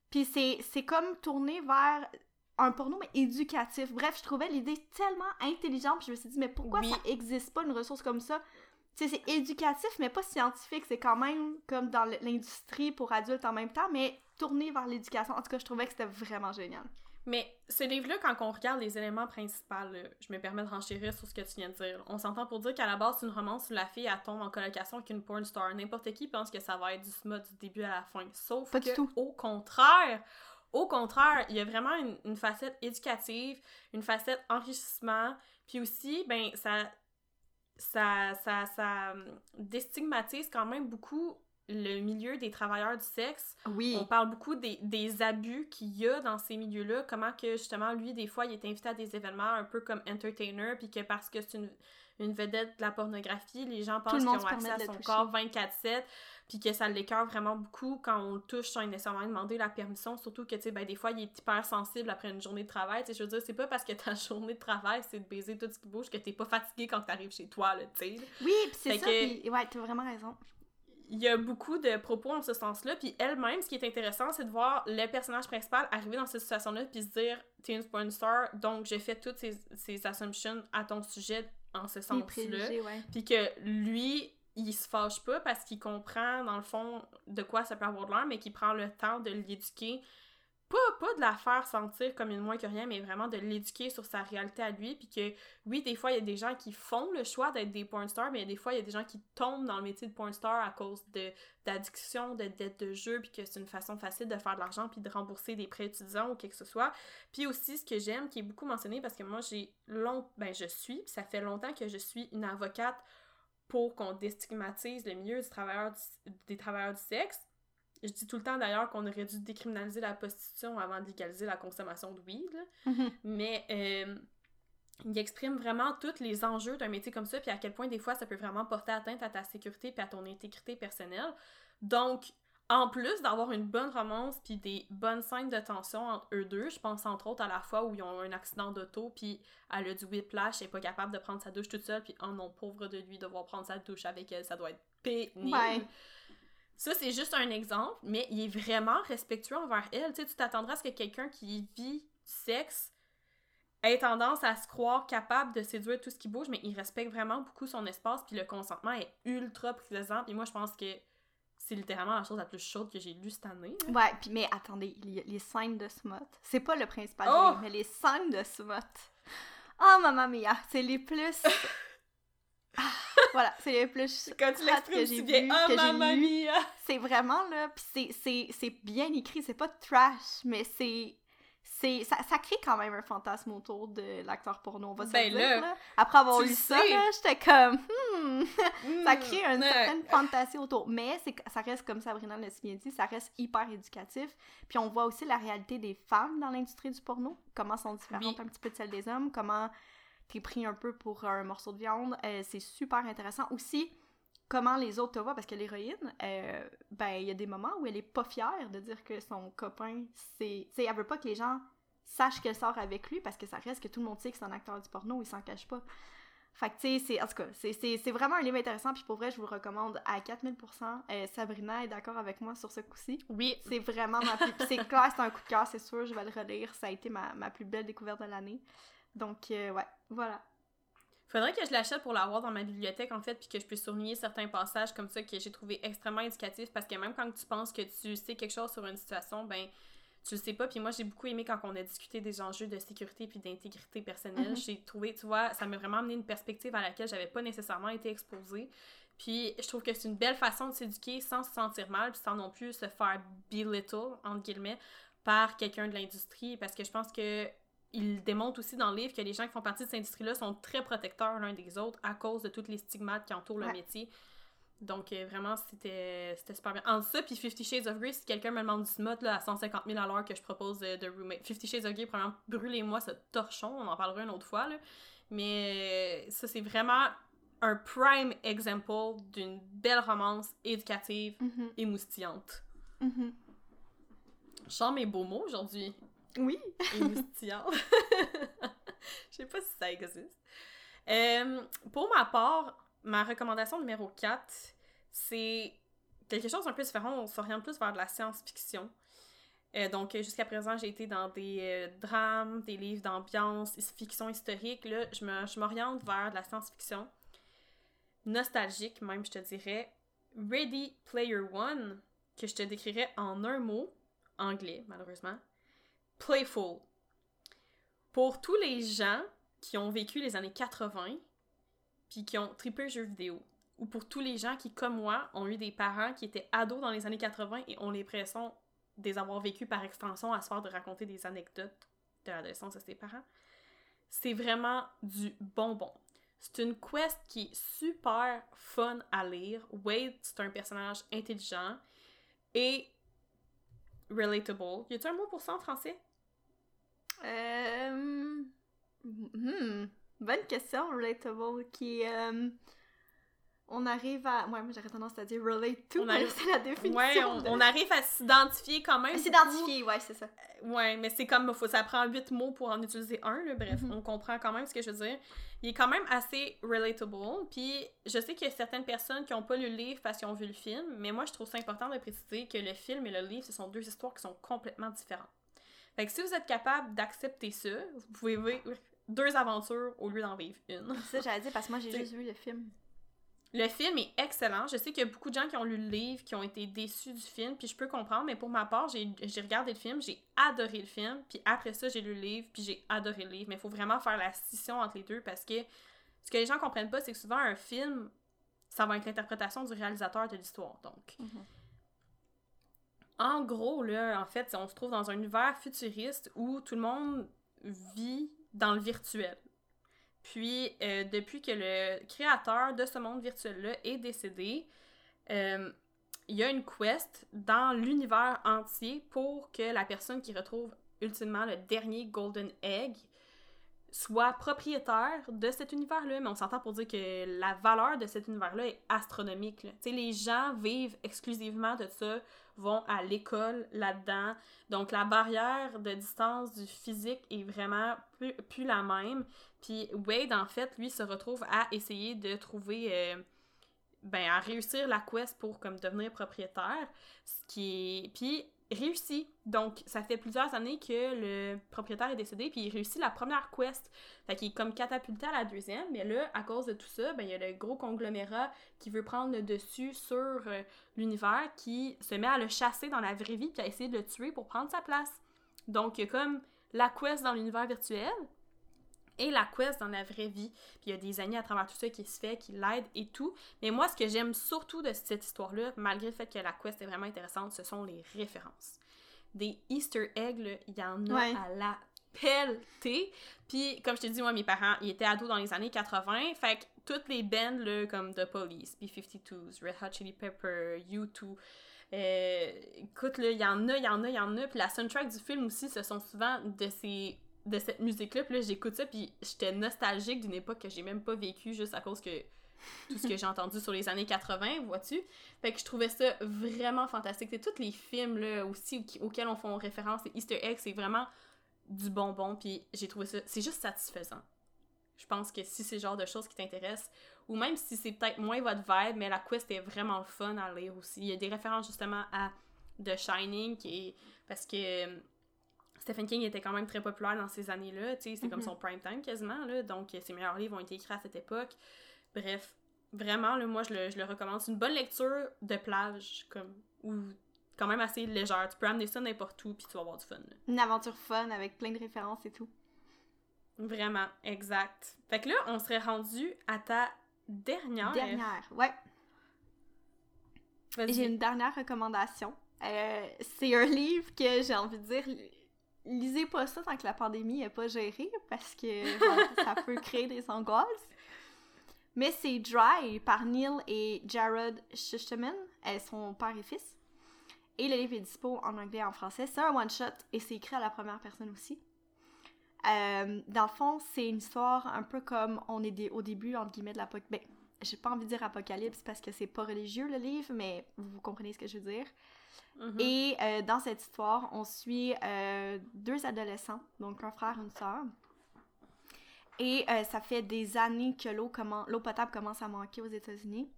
Puis c'est, comme tourner vers un porno, mais éducatif. Bref, je trouvais l'idée tellement intelligente, puis je me suis dit, mais pourquoi Oui. ça existe pas une ressource comme ça? Tu sais, c'est éducatif, mais pas scientifique. C'est quand même comme dans l'industrie pour adultes en même temps, mais tourné vers l'éducation. En tout cas, je trouvais que c'était vraiment génial. Mais ce livre-là, quand on regarde les éléments principaux, je me permets de renchérir sur ce que tu viens de dire. On s'entend pour dire qu'à la base, c'est une romance où la fille elle tombe en colocation avec une porn star. N'importe qui pense que ça va être du smut du début à la fin. Sauf Pas que, du tout. au contraire, au contraire, il y a vraiment une, une facette éducative, une facette enrichissement, puis aussi, ben, ça, ça, ça, ça hum, déstigmatise quand même beaucoup le milieu des travailleurs du sexe. Oui. On parle beaucoup des, des abus qu'il y a dans ces milieux-là, comment que justement lui, des fois, il est invité à des événements un peu comme entertainer, puis que parce que c'est une, une vedette de la pornographie, les gens pensent qu'ils ont accès à son toucher. corps 24-7, puis que ça l'écœure vraiment beaucoup quand on le touche sans nécessairement demander la permission, surtout que, tu sais, ben, des fois, il est hyper sensible après une journée de travail, tu sais, je veux dire, c'est pas parce que ta journée de travail, c'est de baiser tout ce qui bouge que t'es pas fatigué quand t'arrives chez toi, là, tu sais. Oui, puis c'est ça. que- puis- ouais, t'as vraiment raison. il y a beaucoup de propos en ce sens-là. Puis elle-même, ce qui est intéressant, c'est de voir le personnage principal arriver dans cette situation-là puis se dire T'es une porn star, donc j'ai fait toutes ces, ces assumptions à ton sujet en ce sens-là. Puis que lui, il se fâche pas parce qu'il comprend, dans le fond, de quoi ça peut avoir de l'air, mais qu'il prend le temps de l'éduquer. Pas, pas de la faire sentir comme une moins que rien, mais vraiment de l'éduquer sur sa réalité à lui. Puis que, oui, des fois, il y a des gens qui font le choix d'être des porn stars, mais des fois, il y a des gens qui tombent dans le métier de porn star à cause de d'addiction, de dette de jeu, puis que c'est une façon facile de faire de l'argent, puis de rembourser des prêts étudiants ou quelque que ce soit. Puis aussi, ce que j'aime, qui est beaucoup mentionné, parce que moi, j'ai long... ben, je suis, ça fait longtemps que je suis une avocate pour qu'on déstigmatise le milieu du travailleur du- des travailleurs du sexe. Je dis tout le temps d'ailleurs qu'on aurait dû décriminaliser la prostitution avant de légaliser la consommation de weed, là. Mhm. mais euh, il exprime vraiment tous les enjeux d'un métier comme ça, puis à quel point des fois ça peut vraiment porter atteinte à ta sécurité puis à ton intégrité personnelle. Donc, en plus d'avoir une bonne romance puis des bonnes scènes de tension entre eux deux, je pense entre autres à la fois où ils ont eu un accident d'auto puis elle a du whiplash, elle est pas capable de prendre sa douche toute seule puis oh non, pauvre de lui, devoir prendre sa douche avec elle, ça doit être pénible. Ouais. Ça, c'est juste un exemple, mais il est vraiment respectueux envers elle. Tu sais, tu t'attendras à ce que quelqu'un qui vit du sexe a tendance à se croire capable de séduire tout ce qui bouge, mais il respecte vraiment beaucoup son espace, puis le consentement est ultra présent. Et moi, je pense que c'est littéralement la chose la plus chaude que j'ai lue cette année. là. Ouais, puis mais attendez, les, les scènes de Smut, c'est pas le principal, Oh! mais les scènes de Smut. Oh, mamma mia, c'est les plus... Ah, voilà, c'est les plus... Quand tu l'exprimes que j'ai bien, vu, oh que lu. mia! C'est vraiment, là, c'est c'est bien écrit, c'est pas trash, mais c'est... ça, ça crée quand même un fantasme autour de l'acteur porno, on va se Ben dire, là, là. Après avoir lu ça, j'étais comme... Hmm, ça Mm, crée une certaine fantasy autour. Mais c'est ça reste, comme Sabrina l'a si bien dit, ça reste hyper éducatif. Puis on voit aussi la réalité des femmes dans l'industrie du porno, comment sont différentes Oui. un petit peu de celles des hommes, comment t'es pris un peu pour un morceau de viande. Euh, c'est super intéressant. Aussi, comment les autres te voient, parce que l'héroïne, euh, ben, il y a des moments où elle est pas fière de dire que son copain, c'est... Tu sais, elle veut pas que les gens sachent qu'elle sort avec lui, parce que ça reste que tout le monde sait que c'est un acteur du porno, il s'en cache pas. Fait que, tu sais, c'est- en tout cas, c'est- c'est c'est vraiment un livre intéressant, puis pour vrai, je vous le recommande à 4000%. Euh, Sabrina est d'accord avec moi sur ce coup-ci. Oui, C'est vraiment ma plus... C'est clair, c'est un coup de cœur, c'est sûr, je vais le relire. Ça a été ma, ma plus belle découverte de l'année. Donc, euh, ouais, voilà. Faudrait que je l'achète pour l'avoir dans ma bibliothèque, en fait, puis que je puisse souligner certains passages comme ça que j'ai trouvé extrêmement éducatifs, parce que même quand tu penses que tu sais quelque chose sur une situation, ben, tu le sais pas. Puis moi, j'ai beaucoup aimé quand on a discuté des enjeux de sécurité puis d'intégrité personnelle. Mhm. J'ai trouvé, tu vois, ça m'a vraiment amené une perspective à laquelle j'avais pas nécessairement été exposée. Puis je trouve que c'est une belle façon de s'éduquer sans se sentir mal, puis sans non plus se faire belittle, entre guillemets, par quelqu'un de l'industrie, parce que je pense que il démontre aussi dans le livre que les gens qui font partie de cette industrie-là sont très protecteurs l'un des autres à cause de tous les stigmates qui entourent le métier. Donc, euh, vraiment, c'était super bien. Entre ça, puis Fifty Shades of Grey, si quelqu'un me demande du smut là, à 150 000 à l'heure que je propose de, Roommate. Fifty Shades of Grey, premièrement, brûlez-moi ce torchon, on en parlera une autre fois, là. Mais euh, ça, c'est vraiment un prime example d'une belle romance éducative et moustillante. mhm. Je sens mes beaux mots aujourd'hui. Oui. émoustillante. Je sais pas si ça existe. Euh, pour ma part, ma recommandation numéro 4, c'est quelque chose d'un peu différent. On s'oriente plus vers de la science-fiction. Euh, donc, jusqu'à présent, j'ai été dans des euh, drames, des livres d'ambiance, fiction historique. Là, je m'oriente vers de la science-fiction. Nostalgique, même, je te dirais. Ready Player One, que je te décrirais en un mot, anglais, malheureusement. Playful. Pour tous les gens qui ont vécu les années 80, puis qui ont trippé jeux vidéo, ou pour tous les gens qui, comme moi, ont eu des parents qui étaient ados dans les années 80 et ont l'impression de les avoir vécu par extension à se de raconter des anecdotes de l'adolescence à ses parents, c'est vraiment du bonbon. C'est une quest qui est super fun à lire. Wade, c'est un personnage intelligent et relatable. Y a-t-il un mot pour ça en français? Euh... hmm, Bonne question, relatable, qui... euh, On arrive à... Ouais, moi j'aurais tendance à dire relate to, On arrive- c'est la définition Ouais, on, de- on arrive à s'identifier quand même. S'identifier, ouais, c'est ça. Ouais, mais c'est comme, faut, ça prend huit mots pour en utiliser un, là. Bref, Mhm. on comprend quand même ce que je veux dire. Il est quand même assez relatable. Puis, je sais qu'il y a certaines personnes qui n'ont pas lu le livre parce qu'ils ont vu le film, mais moi, je trouve ça important de préciser que le film et le livre, ce sont deux histoires qui sont complètement différentes. Fait que si vous êtes capable d'accepter ça, vous pouvez deux aventures au lieu d'en vivre une. C'est ça, j'allais dire, parce que moi j'ai juste vu le film. Le film est excellent. Je sais qu'il y a beaucoup de gens qui ont lu le livre, qui ont été déçus du film, puis je peux comprendre, mais pour ma part, j'ai regardé le film, j'ai adoré le film, puis après ça, j'ai lu le livre, puis j'ai adoré le livre. Mais il faut vraiment faire la scission entre les deux parce que ce que les gens comprennent pas, c'est que souvent un film, ça va être l'interprétation du réalisateur de l'histoire. Donc, Mhm. en gros, là, en fait, on se trouve dans un univers futuriste où tout le monde vit dans le virtuel. Puis, euh, depuis que le créateur de ce monde virtuel-là est décédé, euh, il y a une quest dans l'univers entier pour que la personne qui retrouve ultimement le dernier Golden Egg soit propriétaire de cet univers-là. Mais on s'entend pour dire que la valeur de cet univers-là est astronomique. là. Les gens vivent exclusivement de ça, vont à l'école là-dedans. Donc, la barrière de distance du physique est vraiment plus, la même. Puis Wade, en fait, lui, se retrouve à essayer de trouver... euh, ben, à réussir la quest pour comme devenir propriétaire. Ce qui. Puis, réussit. Donc, ça fait plusieurs années que le propriétaire est décédé, puis il réussit la première quest. Fait qu'il est comme catapulté à la deuxième, mais là, à cause de tout ça, ben, il y a le gros conglomérat qui veut prendre le dessus sur euh, l'univers, qui se met à le chasser dans la vraie vie, qui a essayé de le tuer pour prendre sa place. Donc, il y a comme la quest dans l'univers virtuel, et la quest dans la vraie vie. Puis il y a des années à travers tout ça qui se fait, qui l'aident et tout. Mais moi, ce que j'aime surtout de cette histoire-là, malgré le fait que la quest est vraiment intéressante, ce sont les références. Des Easter eggs, il y en a à la pelletée. Puis, comme je t'ai dit, moi, mes parents, ils étaient ados dans les années 80. Fait que toutes les bands, là, comme The Police, B-52s, Red Hot Chili Pepper, U2, euh, écoute, là, il y en a, il y en a, il y en a. Puis la soundtrack du film aussi, ce sont souvent de ces de cette musique-là. Puis là, j'écoute ça, puis j'étais nostalgique d'une époque que j'ai même pas vécue juste à cause que tout ce que j'ai entendu sur les années 80, vois-tu? Fait que je trouvais ça vraiment fantastique. C'est tous les films, là, aussi, auxquels on fait référence, les Easter eggs, c'est vraiment du bonbon, puis j'ai trouvé ça... C'est juste satisfaisant. Je pense que si c'est le genre de choses qui t'intéressent, ou même si c'est peut-être moins votre vibe, mais la quest est vraiment fun à lire aussi. Il y a des références justement à The Shining, qui est... parce que Stephen King était quand même très populaire dans ces années-là, tu sais, c'est comme mhm. son prime time quasiment, là, donc ses meilleurs livres ont été écrits à cette époque. Bref, vraiment, là, moi, je le, je le recommande. C'est une bonne lecture de plage, comme, ou quand même assez légère. Tu peux amener ça n'importe où, puis tu vas avoir du fun. Une aventure fun avec plein de références et tout. Vraiment, exact. Fait que là, on serait rendu à ta dernière. Dernière, ouais. J'ai une dernière recommandation. Euh, c'est un livre que j'ai envie de dire lisez pas ça tant que la pandémie n'est pas gérée parce que ça peut créer des angoisses. Mais c'est Dry par Neil et Jared Schusterman. Elles sont père et fils. Et le livre est dispo en anglais et en français. C'est un one-shot et c'est écrit à la première personne aussi. Euh, dans le fond, c'est une histoire un peu comme on est au début, entre guillemets, de l'apocalypse. Ben, j'ai pas envie de dire apocalypse parce que c'est pas religieux le livre, mais vous comprenez ce que je veux dire. Mm-hmm. Et euh, dans cette histoire, on suit euh, deux adolescents, donc un frère et une sœur. Et euh, ça fait des années que l'eau potable commence à manquer aux États-Unis.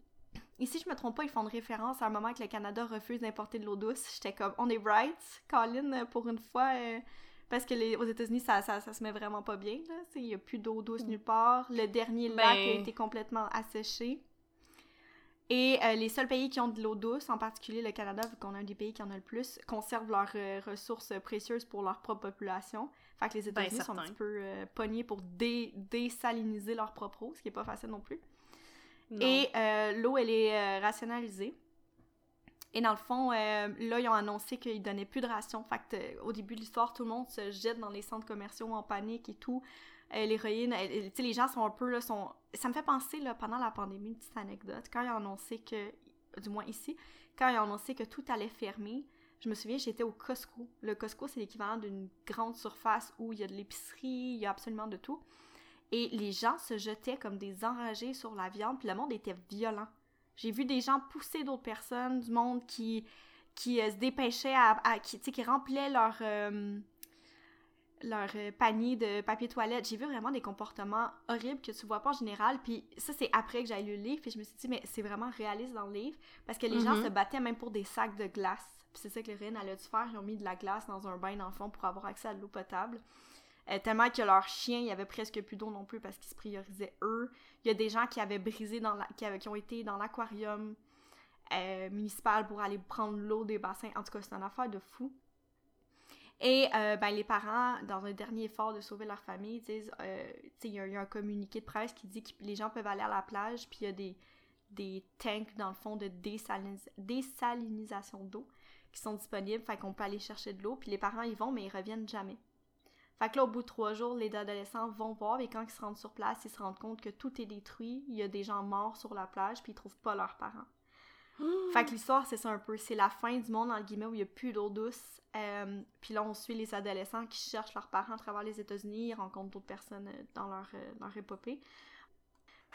Ici, je me trompe pas, ils font de référence à un moment que le Canada refuse d'importer de l'eau douce. J'étais comme, on est right, Colin, pour une fois, parce que les, aux États-Unis, ça, ça, se met vraiment pas bien. Il n'y a plus d'eau douce mm. nulle part. Le dernier lac a ben été complètement asséché. Et euh, les seuls pays qui ont de l'eau douce, en particulier le Canada, vu qu'on a un des pays qui en a le plus, conservent leurs euh, ressources précieuses pour leur propre population. Fait que les ben, États-Unis sont un petit peu euh, pognés pour dé désaliniser leur propre eau, ce qui est pas facile non plus. Et l'eau, elle est rationalisée. Et dans le fond, là, ils ont annoncé qu'ils donnaient plus de rations. Fait que, au début de l'histoire, tout le monde se jette dans les centres commerciaux en panique et tout. L'héroïne, tu sais, les gens sont un peu, là, sont... Ça me fait penser, là, pendant la pandémie, une petite anecdote, quand ils ont que, du moins ici, quand ils ont que tout allait fermer, je me souviens, j'étais au Costco. Le Costco, c'est l'équivalent d'une grande surface où il y a de l'épicerie, il y a absolument de tout. Et les gens se jetaient comme des enragés sur la viande, puis le monde était violent. J'ai vu des gens pousser d'autres personnes, du monde qui, qui euh, se dépêchait à, qui, qui remplaient leur... Euh, leur euh, panier de papier toilette. J'ai vu vraiment des comportements horribles que tu vois pas en général. Puis ça, c'est après que j'ai lu le livre. Puis je me suis dit, mais c'est vraiment réaliste dans le livre. Parce que les gens mhm. se battaient même pour des sacs de glace. Puis c'est ça que les reines allaient dû faire. Ils ont mis de la glace dans un bain d'enfant pour avoir accès à de l'eau potable. Euh, tellement que leur chien, il y avait presque plus d'eau non plus parce qu'ils se priorisaient eux. Il y a des gens qui avaient brisé dans la... qui, avaient... qui ont été dans l'aquarium euh, municipal pour aller prendre l'eau des bassins. En tout cas, c'est une affaire de fou. Et euh, ben, les parents, dans un dernier effort de sauver leur famille, disent, euh, il y, a un communiqué de presse qui dit que les gens peuvent aller à la plage, puis il y a des, des tanks, dans le fond, de désalinisation d'eau qui sont disponibles, fait qu'on peut aller chercher de l'eau, puis les parents y vont, mais ils reviennent jamais. Fait que là, au bout de trois jours, les adolescents vont voir, et quand ils se rendent sur place, ils se rendent compte que tout est détruit, il y a des gens morts sur la plage, puis ils trouvent pas leurs parents. Fait que l'histoire, c'est ça un peu. C'est la fin du monde, en guillemets, où il n'y a plus d'eau douce. Euh, puis là, on suit les adolescents qui cherchent leurs parents à travers les États-Unis, ils rencontrent d'autres personnes euh, dans leur, euh, leur épopée.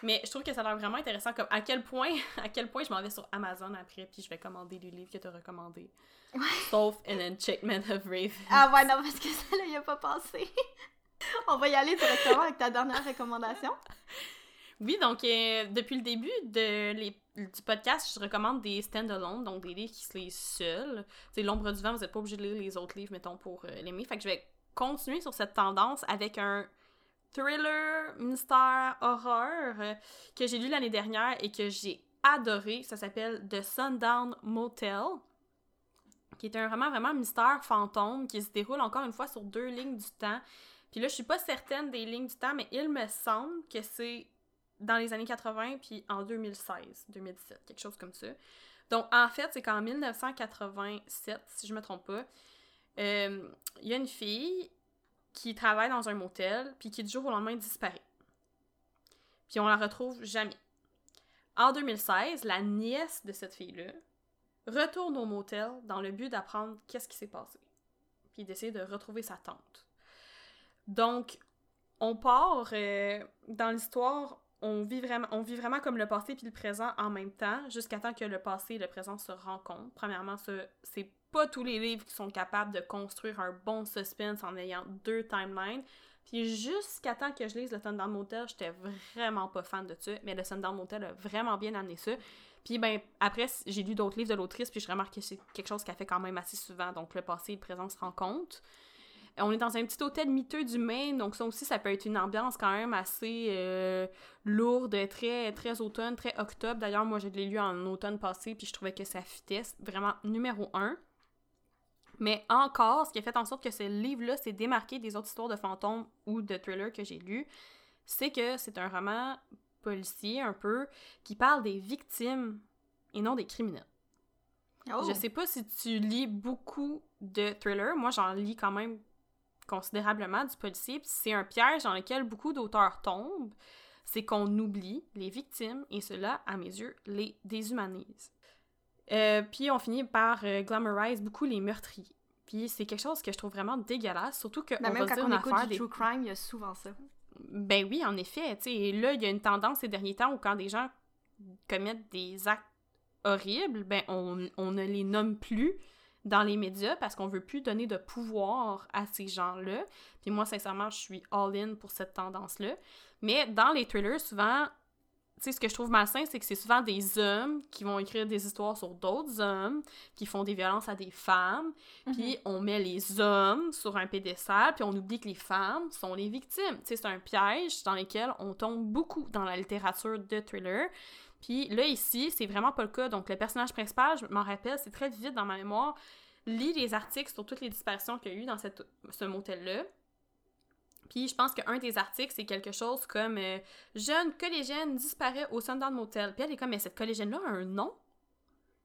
Mais je trouve que ça a l'air vraiment intéressant, comme à quel point, à quel point je m'en vais sur Amazon après, puis je vais commander les livres que tu as recommandés. Sauf An Enchantment of Raven. Ah ouais, non, parce que ça, là, il a pas pensé. on va y aller directement avec ta dernière recommandation. Oui, donc euh, depuis le début du podcast, je recommande des stand-alone, donc des livres qui se lisent seuls. C'est L'ombre du vent, vous n'êtes pas obligé de lire les autres livres, mettons, pour euh, l'aimer. Fait que je vais continuer sur cette tendance avec un thriller, mystère, horreur euh, que j'ai lu l'année dernière et que j'ai adoré. Ça s'appelle The Sundown Motel qui est un roman vraiment mystère fantôme qui se déroule encore une fois sur deux lignes du temps. Puis là, je suis pas certaine des lignes du temps, mais il me semble que c'est dans les années 80 puis en 2016, 2017, quelque chose comme ça. Donc en fait, c'est qu'en 1987, si je me trompe pas, euh, il y a une fille qui travaille dans un motel puis qui du jour au lendemain disparaît. Puis on la retrouve jamais. En 2016, la nièce de cette fille-là retourne au motel dans le but d'apprendre qu'est-ce qui s'est passé, puis d'essayer de retrouver sa tante. Donc, on part euh, dans l'histoire, on vit vraiment, on vit vraiment comme le passé puis le présent en même temps, jusqu'à temps que le passé et le présent se rencontrent. Premièrement, c'est pas tous les livres qui sont capables de construire un bon suspense en ayant deux timelines. Puis jusqu'à temps que je lise le Sundown Motel, j'étais vraiment pas fan de ça, mais le Sundown Motel a vraiment bien amené ça. Puis ben après j'ai lu d'autres livres de l'autrice puis je remarque que c'est quelque chose qu'elle fait quand même assez souvent donc le passé et le présent se rencontrent. On est dans un petit hôtel miteux du Maine, donc ça aussi, ça peut être une ambiance quand même assez euh, lourde, très, très automne, très octobre. D'ailleurs, moi, je l'ai lu en automne passé, puis je trouvais que ça fitait vraiment numéro un. Mais encore, ce qui a fait en sorte que ce livre-là s'est démarqué des autres histoires de fantômes ou de thrillers que j'ai lus, c'est que c'est un roman policier un peu qui parle des victimes et non des criminels. Oh. Je sais pas si tu lis beaucoup de thrillers. Moi, j'en lis quand même considérablement du policier. C'est un piège dans lequel beaucoup d'auteurs tombent. C'est qu'on oublie les victimes et cela, à mes yeux, les déshumanise. Euh, puis on finit par euh, beaucoup les meurtriers. Puis c'est quelque chose que je trouve vraiment dégueulasse, surtout que ben, on même va quand on écoute du true crime, il y a souvent ça. Ben oui, en effet. Et là, il y a une tendance ces derniers temps où quand des gens commettent des actes horribles, ben on, on ne les nomme plus dans les médias parce qu'on veut plus donner de pouvoir à ces gens-là. Puis moi, sincèrement, je suis all-in pour cette tendance-là. Mais dans les thrillers, souvent, tu sais, ce que je trouve malsain, c'est que c'est souvent des hommes qui vont écrire des histoires sur d'autres hommes, qui font des violences à des femmes, puis mhm. on met les hommes sur un pédestal, puis on oublie que les femmes sont les victimes. Tu sais, c'est un piège dans lequel on tombe beaucoup dans la littérature de thriller. Puis là, ici, c'est vraiment pas le cas. Donc, le personnage principal, je m'en rappelle, c'est très vite dans ma mémoire, lit les articles sur toutes les disparitions qu'il y a eu dans cette, ce motel-là. Puis je pense qu'un des articles, c'est quelque chose comme euh, Jeune collégienne disparaît au Sundown Motel. Puis elle est comme Mais cette collégienne-là a un nom.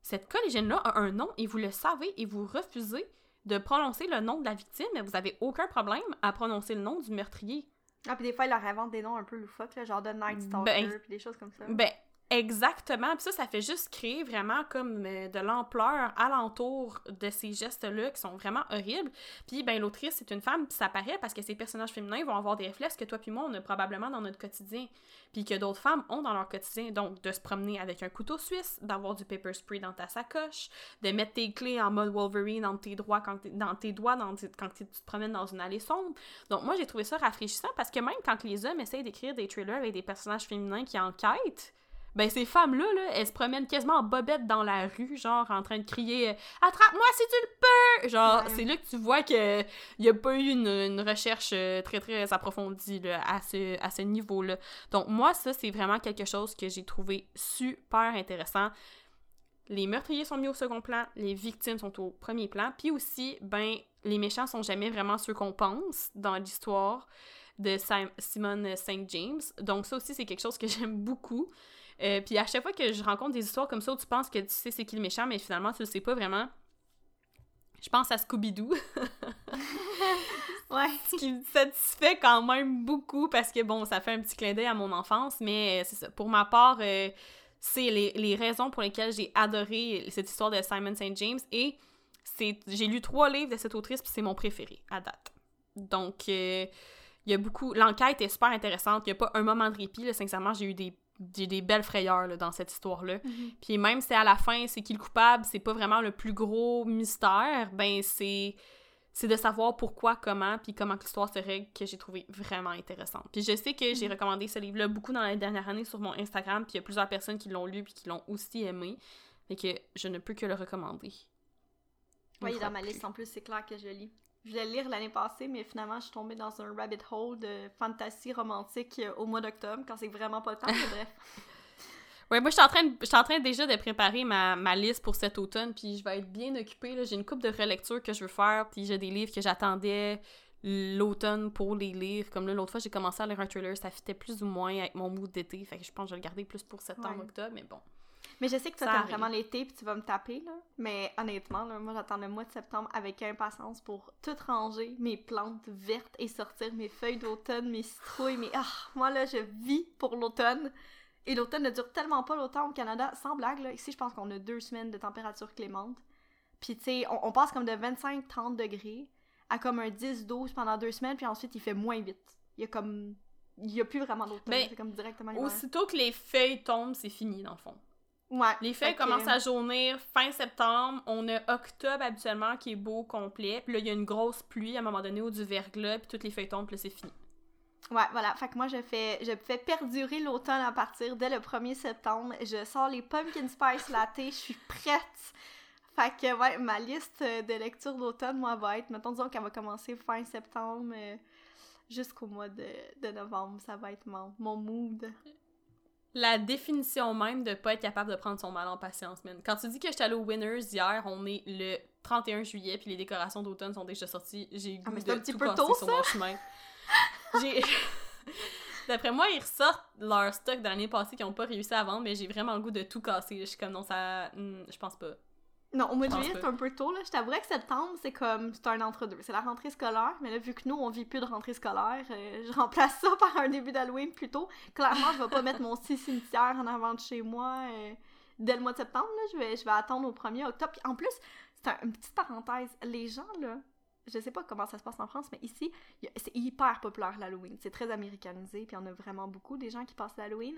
Cette collégienne-là a un nom et vous le savez et vous refusez de prononcer le nom de la victime, mais vous avez aucun problème à prononcer le nom du meurtrier. Ah, puis des fois, ils leur inventent des noms un peu loufoques, genre de Night Stalker, ben, puis des choses comme ça. Ben, Exactement. Puis ça, ça fait juste créer vraiment comme euh, de l'ampleur alentour de ces gestes-là qui sont vraiment horribles. Puis, ben, l'autrice, c'est une femme, puis ça paraît parce que ces personnages féminins vont avoir des réflexes que toi puis moi, on a probablement dans notre quotidien. Puis que d'autres femmes ont dans leur quotidien. Donc, de se promener avec un couteau suisse, d'avoir du paper spray dans ta sacoche, de mettre tes clés en mode Wolverine dans tes, doigts quand dans tes doigts quand tu te promènes dans une allée sombre. Donc, moi, j'ai trouvé ça rafraîchissant parce que même quand les hommes essayent d'écrire des thrillers avec des personnages féminins qui enquêtent, ben ces femmes-là, là, elles se promènent quasiment en bobette dans la rue, genre en train de crier Attrape-moi si tu le peux! Genre, c'est là que tu vois qu'il n'y a pas eu une, recherche euh, très très approfondie là, à ce, à ce niveau-là. Donc, moi, ça, c'est vraiment quelque chose que j'ai trouvé super intéressant. Les meurtriers sont mis au second plan, les victimes sont au premier plan, puis aussi, ben, les méchants sont jamais vraiment ceux qu'on pense dans l'histoire de Simon St. James. Donc, ça aussi, c'est quelque chose que j'aime beaucoup. Euh, puis à chaque fois que je rencontre des histoires comme ça où tu penses que tu sais c'est qui le méchant, mais finalement tu le sais pas vraiment, je pense à Scooby-Doo. ouais. Ce qui me satisfait quand même beaucoup parce que bon, ça fait un petit clin d'œil à mon enfance, mais euh, c'est ça. Pour ma part, euh, c'est les, les, raisons pour lesquelles j'ai adoré cette histoire de Simon St. James et j'ai lu trois livres de cette autrice puis c'est mon préféré à date. Donc il y a beaucoup l'enquête est super intéressante, il y a pas un moment de répit là, sincèrement, j'ai eu des j'ai des belles frayeurs dans cette histoire-là. Mhm. Puis même si à la fin, c'est qui le coupable, c'est pas vraiment le plus gros mystère, ben c'est c'est de savoir pourquoi, comment, puis comment l'histoire se règle que j'ai trouvé vraiment intéressante. Puis je sais que j'ai Mhm. recommandé ce livre-là beaucoup dans la dernière année sur mon Instagram, puis il y a plusieurs personnes qui l'ont lu puis qui l'ont aussi aimé, et que je ne peux que le recommander. Oui, dans ma liste en plus, c'est clair que je lis. Je voulais le lire l'année passée, mais finalement, je suis tombée dans un rabbit hole de fantasy romantique euh, au mois d'octobre, quand c'est vraiment pas le temps, mais bref. Ouais, moi, je suis en train, de- je suis en train déjà de préparer ma, ma liste pour cet automne, puis je vais être bien occupée. J'ai une coupe de relectures que je veux faire, puis j'ai des livres que j'attendais l'automne pour les lire. Comme là, l'autre fois, j'ai commencé à lire un thriller, ça fitait plus ou moins avec mon mood d'été, fait que je pense que je vais le garder plus pour septembre, Ouais. octobre, mais bon. Mais je sais que toi, t'aimes vraiment l'été, puis tu vas me taper, là. Mais honnêtement, là, moi, j'attends le mois de septembre avec impatience pour tout ranger, mes plantes vertes et sortir mes feuilles d'automne, mes citrouilles, mes... Ah, moi, là, je vis pour l'automne. Et l'automne ne dure tellement pas longtemps au Canada. Sans blague, là, ici, je pense qu'on a deux semaines de température clémente. Puis, tu sais, on, on passe comme de 25-30 degrés à comme un 10-12 pendant deux semaines, puis ensuite, il fait moins vite. Il y a comme... Il y a plus vraiment d'automne. C'est comme directement l'hiver. Aussitôt que les feuilles tombent, c'est fini, dans le fond. Ouais. Les feuilles commencent à jaunir fin septembre. On a octobre habituellement qui est beau, complet. Puis là, il y a une grosse pluie à un moment donné ou du verglas, puis toutes les feuilles tombent, puis c'est fini. Ouais, voilà. Fait que moi, je fais, je fais perdurer l'automne à partir dès le 1er septembre. Je sors les pumpkin spice latte. Je suis prête. Fait que, ouais, ma liste de lecture d'automne, moi, va être, mettons, disons qu'elle va commencer fin septembre euh, jusqu'au mois de, de novembre. Ça va être mon, mon mood. La définition même de pas être capable de prendre son mal en patience, man. Quand tu dis que j'étais allée au Winners hier, on est le 31 juillet, puis les décorations d'automne sont déjà sorties. J'ai eu le Ah, goût de un petit tout peu tôt, sur mon chemin. J'ai... D'après moi, ils ressortent leur stock de l'année passée qu'ils ont pas réussi à vendre, mais j'ai vraiment le goût de tout casser. Je suis comme, non, ça... hmm, je pense pas. Non, au mois de juillet, c'est un peu tôt, là. Je t'avouerais que septembre, c'est comme, c'est un entre-deux. C'est la rentrée scolaire, mais là, vu que nous, on vit plus de rentrée scolaire, euh, je remplace ça par un début d'Halloween plutôt. Clairement, je vais pas mettre mon six cimetière en avant de chez moi euh, dès le mois de septembre, là. Je vais, je vais attendre au 1er octobre. Puis en plus, c'est un- une petite parenthèse. Les gens, là, je sais pas comment ça se passe en France, mais ici, c'est hyper populaire l'Halloween. C'est très américanisé, puis on a vraiment beaucoup des gens qui passent l'Halloween.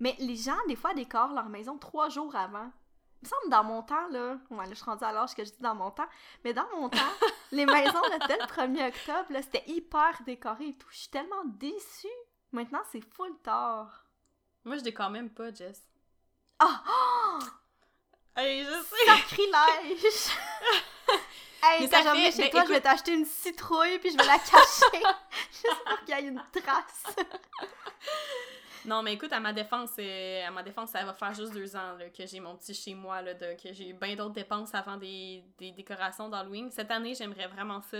Mais les gens, des fois, décorent leur maison trois jours avant. Il me semble dans mon temps, là, ouais, là, je suis rendue à l'âge que je dis dans mon temps, mais dans mon temps, les maisons là, dès le 1er octobre, là, c'était hyper décoré et tout. Je suis tellement déçue. Maintenant, c'est full tard. Moi, je décore même pas, Jess. Ah! Oh! Hey, je sais! Sacrilège! hey, Mais quand j'en fait- chez mais toi, je vais t'acheter une citrouille puis je vais la cacher. Juste pour qu'il y ait une trace. Non, mais écoute, à ma défense, euh, à ma défense, ça va faire juste deux ans là, que j'ai mon petit chez moi, là, de, que j'ai bien d'autres dépenses avant des, des décorations d'Halloween. Cette année, j'aimerais vraiment ça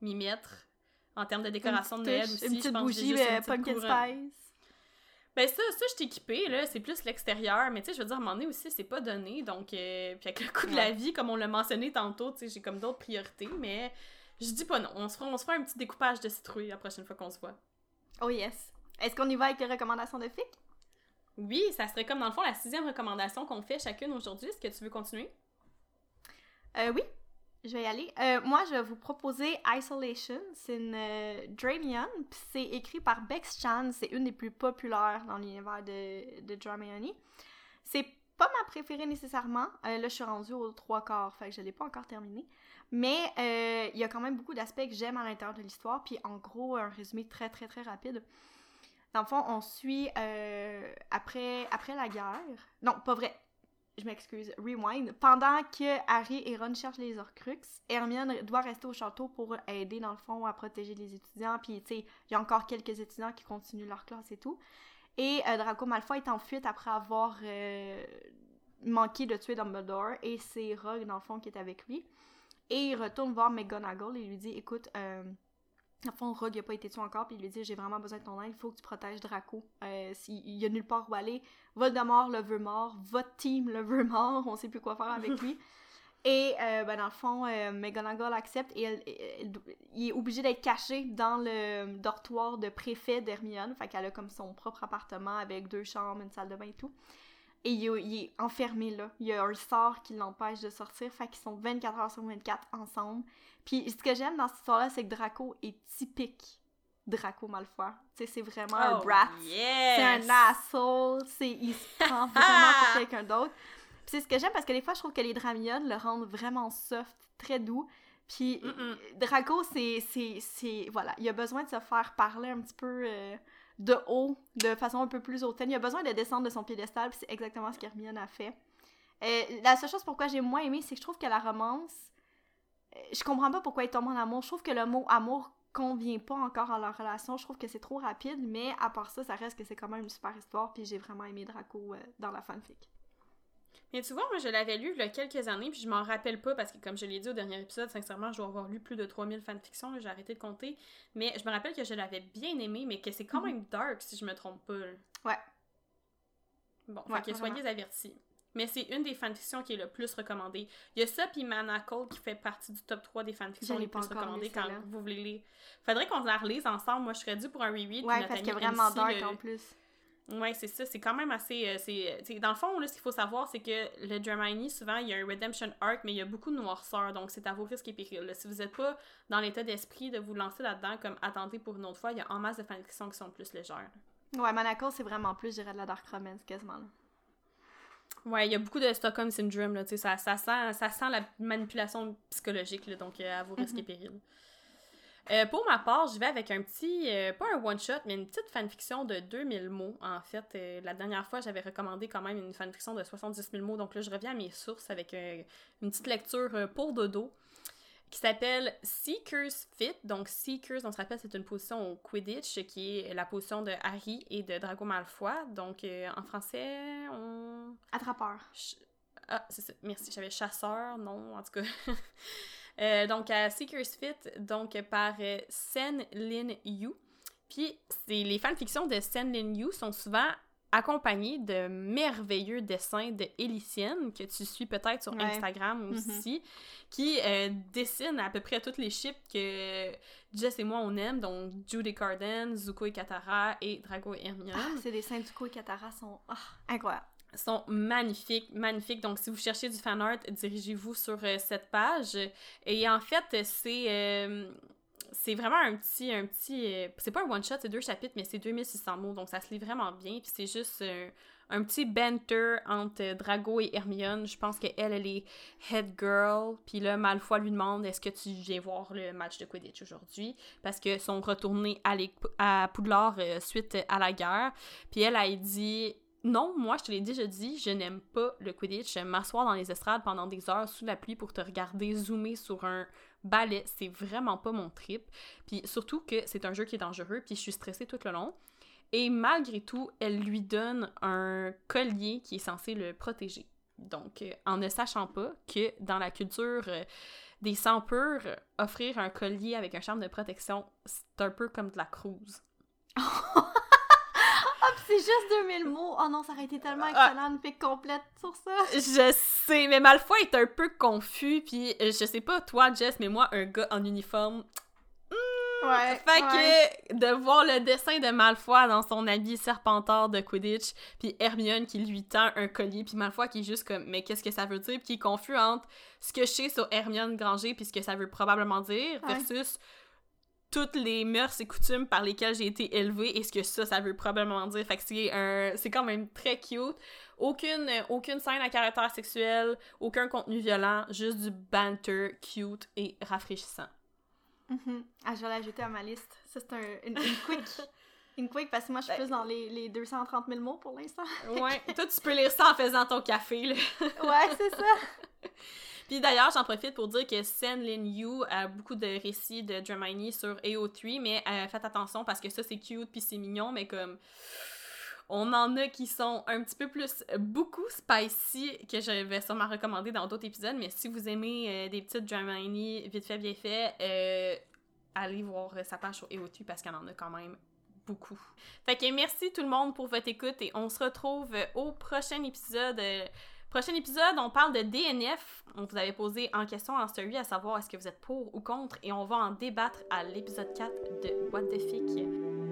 m'y mettre. En termes de décoration de Noël aussi, Une je petite que j'ai bougie juste une euh, petite pumpkin couronne. spice. Ben ça, ça, je équipée, là, c'est plus l'extérieur, mais tu sais, je veux dire, à un moment donné aussi, c'est pas donné, donc, euh, puis avec le coût de la vie, comme on l'a mentionné tantôt, tu sais, j'ai comme d'autres priorités, mais je dis pas non, on se fera, on se fera un petit découpage de citrouille la prochaine fois qu'on se voit. Oh yes. Est-ce qu'on y va avec les recommandations de FIC? Oui, ça serait comme dans le fond la sixième recommandation qu'on fait chacune aujourd'hui, est-ce que tu veux continuer? Euh, oui, je vais y aller. Euh, moi, je vais vous proposer Isolation. C'est une euh, Dramion, puis c'est écrit par Bex Chan. C'est une des plus populaires dans l'univers de, de Dramioni. C'est pas ma préférée nécessairement. Euh, là, je suis rendue aux trois quarts, fait que je l'ai pas encore terminée. Mais il y a quand même beaucoup d'aspects que j'aime à l'intérieur de l'histoire. Puis en gros, un résumé très très très rapide. Dans le fond, on suit euh, après, après la guerre. Non, pas vrai je m'excuse, rewind. Pendant que Harry et Ron cherchent les Horcruxes, Hermione doit rester au château pour aider, dans le fond, à protéger les étudiants. Puis, tu sais, il y a encore quelques étudiants qui continuent leur classe et tout. Et euh, Draco Malfoy est en fuite après avoir euh, manqué de tuer Dumbledore. Et c'est Rogue, dans le fond, qui est avec lui. Et il retourne voir McGonagall et lui dit Écoute, dans le fond, Rogue n'a pas été tué encore, puis il lui dit J'ai vraiment besoin de ton aide, il faut que tu protèges Draco. Euh, s'il- il y a nulle part où aller. Voldemort le veut mort, votre team le veut mort, on sait plus quoi faire avec lui. Et euh, ben, dans le fond, euh, McGonagall accepte et elle, elle- il est obligé d'être caché dans le dortoir de préfet d'Hermione. Fait qu'elle a comme son propre appartement avec deux chambres, une salle de bain et tout. Et il, est- il est enfermé là. Il y a un sort qui l'empêche de sortir. Fait qu'ils sont 24 heures sur 24 ensemble. Puis ce que j'aime dans cette histoire-là, c'est que Draco est typique Draco Malfoy. Tu sais, c'est vraiment un Oh, brat. yes! C'est un asshole. C'est, il se prend vraiment pour quelqu'un d'autre. Puis c'est ce que j'aime parce que des fois, je trouve que les Dramiones le rendent vraiment soft, très doux. Puis. Draco, c'est, c'est, c'est... Voilà, il a besoin de se faire parler un petit peu euh, de haut, de façon un peu plus hautaine. Il a besoin de descendre de son piédestal, c'est exactement ce qu'Hermione a fait. Euh, la seule chose pourquoi j'ai moins aimé, c'est que je trouve que la romance... euh, Je comprends pas pourquoi ils tombent en amour. Je trouve que le mot amour convient pas encore à leur relation. Je trouve que c'est trop rapide, mais à part ça, ça reste que c'est quand même une super histoire, puis j'ai vraiment aimé Draco euh, dans la fanfic. Mais tu vois, moi, je l'avais lu il y a quelques années, puis je m'en rappelle pas, parce que comme je l'ai dit au dernier épisode, sincèrement, je dois avoir lu plus de 3000 fanfictions, j'ai arrêté de compter. Mais je me rappelle que je l'avais bien aimé, mais que c'est quand Mhm. même dark, si je me trompe pas. Ouais. Bon, Ouais, fait que soyez avertis. Mais c'est une des fanfictions qui est le plus recommandée. Il y a ça, puis Manacle, qui fait partie du top 3 des fanfictions les plus recommandées quand vous voulez les... Faudrait qu'on la relise ensemble. Moi, je serais due pour un reread. Ouais, parce qu'il vraiment dark le- en plus. Ouais, c'est ça. C'est quand même assez. euh, c'est, c'est- dans le fond, là, ce qu'il faut savoir, c'est que le Dramini, souvent, il y a un redemption arc, mais il y a beaucoup de noirceur. Donc, c'est à vos risques et périls. là. Si vous n'êtes pas dans l'état d'esprit de vous lancer là-dedans, comme attendez pour une autre fois, il y a en masse de fanfictions qui sont plus légères. Ouais, Monaco, c'est vraiment plus, je dirais, de la dark romance, quasiment. Là. Ouais, il y a beaucoup de Stockholm Syndrome, là, ça, ça, sent, ça sent la manipulation psychologique, là, donc euh, à vos risques Mhm. et périls. Euh, pour ma part, je vais avec un petit, euh, pas un one-shot, mais une petite fanfiction de 2000 mots, en fait. Euh, la dernière fois, j'avais recommandé quand même une fanfiction de 70 000 mots, donc là, je reviens à mes sources avec une petite lecture pour dodo qui s'appelle Seeker's Fit. Donc, Seekers, on se rappelle, c'est une position au Quidditch, qui est la position de Harry et de Drago Malfoy. Donc, en français, on... Attrapeur. Ch- Ah, c'est ça. Merci. J'avais chasseur, non, en tout cas. Euh, donc, à Seeker's Fit, donc par euh, Sen Lin Yu. Puis, les fanfictions de Sen Lin Yu sont souvent accompagnées de merveilleux dessins de Elysienne, que tu suis peut-être sur Ouais. Instagram aussi, qui euh, dessine à peu près toutes les ships que Jess et moi on aime, donc Judy Carden, Zuko et Katara et Drago et Hermione Ah, c'est des scènes du coup et Katara sont ah, incroyables. Sont magnifiques, magnifiques. Donc, si vous cherchez du fan art, dirigez-vous sur euh, cette page. Et en fait, c'est euh, c'est vraiment un petit, un petit, euh, c'est pas un one shot, c'est deux chapitres, mais c'est 2600 mots, donc ça se lit vraiment bien. Puis c'est juste un petit banter entre Drago et Hermione. Je pense qu'elle, elle est head girl. Puis là, Malfoy lui demande est-ce que tu viens voir le match de Quidditch aujourd'hui? Parce qu'ils sont retournés à, à Poudlard suite à la guerre. Puis elle a dit non, moi, je te l'ai dit, je dis, je n'aime pas le Quidditch. M'asseoir dans les estrades pendant des heures sous la pluie pour te regarder zoomer sur un balai. C'est vraiment pas mon trip. Puis surtout que c'est un jeu qui est dangereux, puis je suis stressée tout le long. Et malgré tout, elle lui donne un collier qui est censé le protéger. Donc, euh, en ne sachant pas que dans la culture euh, des sangs purs, euh, offrir un collier avec un charme de protection, c'est un peu comme de la cruise. C'est juste 2000 mots. Oh non, ça aurait été tellement Ah. excellent une fic complète sur ça. Je sais, mais Malfoy est un peu confus, puis euh, je sais pas toi, Jess, mais moi, un gars en uniforme. Ouais. fait ouais. que de voir le dessin de Malfoy dans son habit serpentard de Quidditch, puis Hermione qui lui tend un collier, puis Malfoy qui est juste comme, mais qu'est-ce que ça veut dire, puis qui est confus entre ce que je sais sur Hermione Granger, puis ce que ça veut probablement dire, Ouais. versus toutes les mœurs et coutumes par lesquelles j'ai été élevée et ce que ça, ça veut probablement dire. Fait que c'est un... c'est quand même très cute. Aucune, aucune scène à caractère sexuel, aucun contenu violent, juste du banter cute et rafraîchissant. Mhm. Ah, je vais l'ajouter à ma liste. Ça, c'est un, une, une quick. Une quick parce que moi, je suis Ben- plus dans les, les 230 000 mots pour l'instant. Ouais, toi tu peux lire ça en faisant ton café, là. Ouais, c'est ça. Puis d'ailleurs, j'en profite pour dire que Sen Lin Yu a beaucoup de récits de Dramini sur AO3, mais euh, faites attention parce que ça c'est cute puis c'est mignon, mais comme on en a qui sont un petit peu plus beaucoup spicy que je vais sûrement recommander dans d'autres épisodes, mais si vous aimez euh, des petites Dramini vite fait bien fait, euh, allez voir euh, sa page sur AO3 parce qu'il y en a quand même beaucoup. Fait que merci tout le monde pour votre écoute et on se retrouve euh, au prochain épisode. Prochain épisode, on parle de DNF. On vous avait posé en question en story à savoir est-ce que vous êtes pour ou contre et on va en débattre à l'épisode 4 de What the Fic.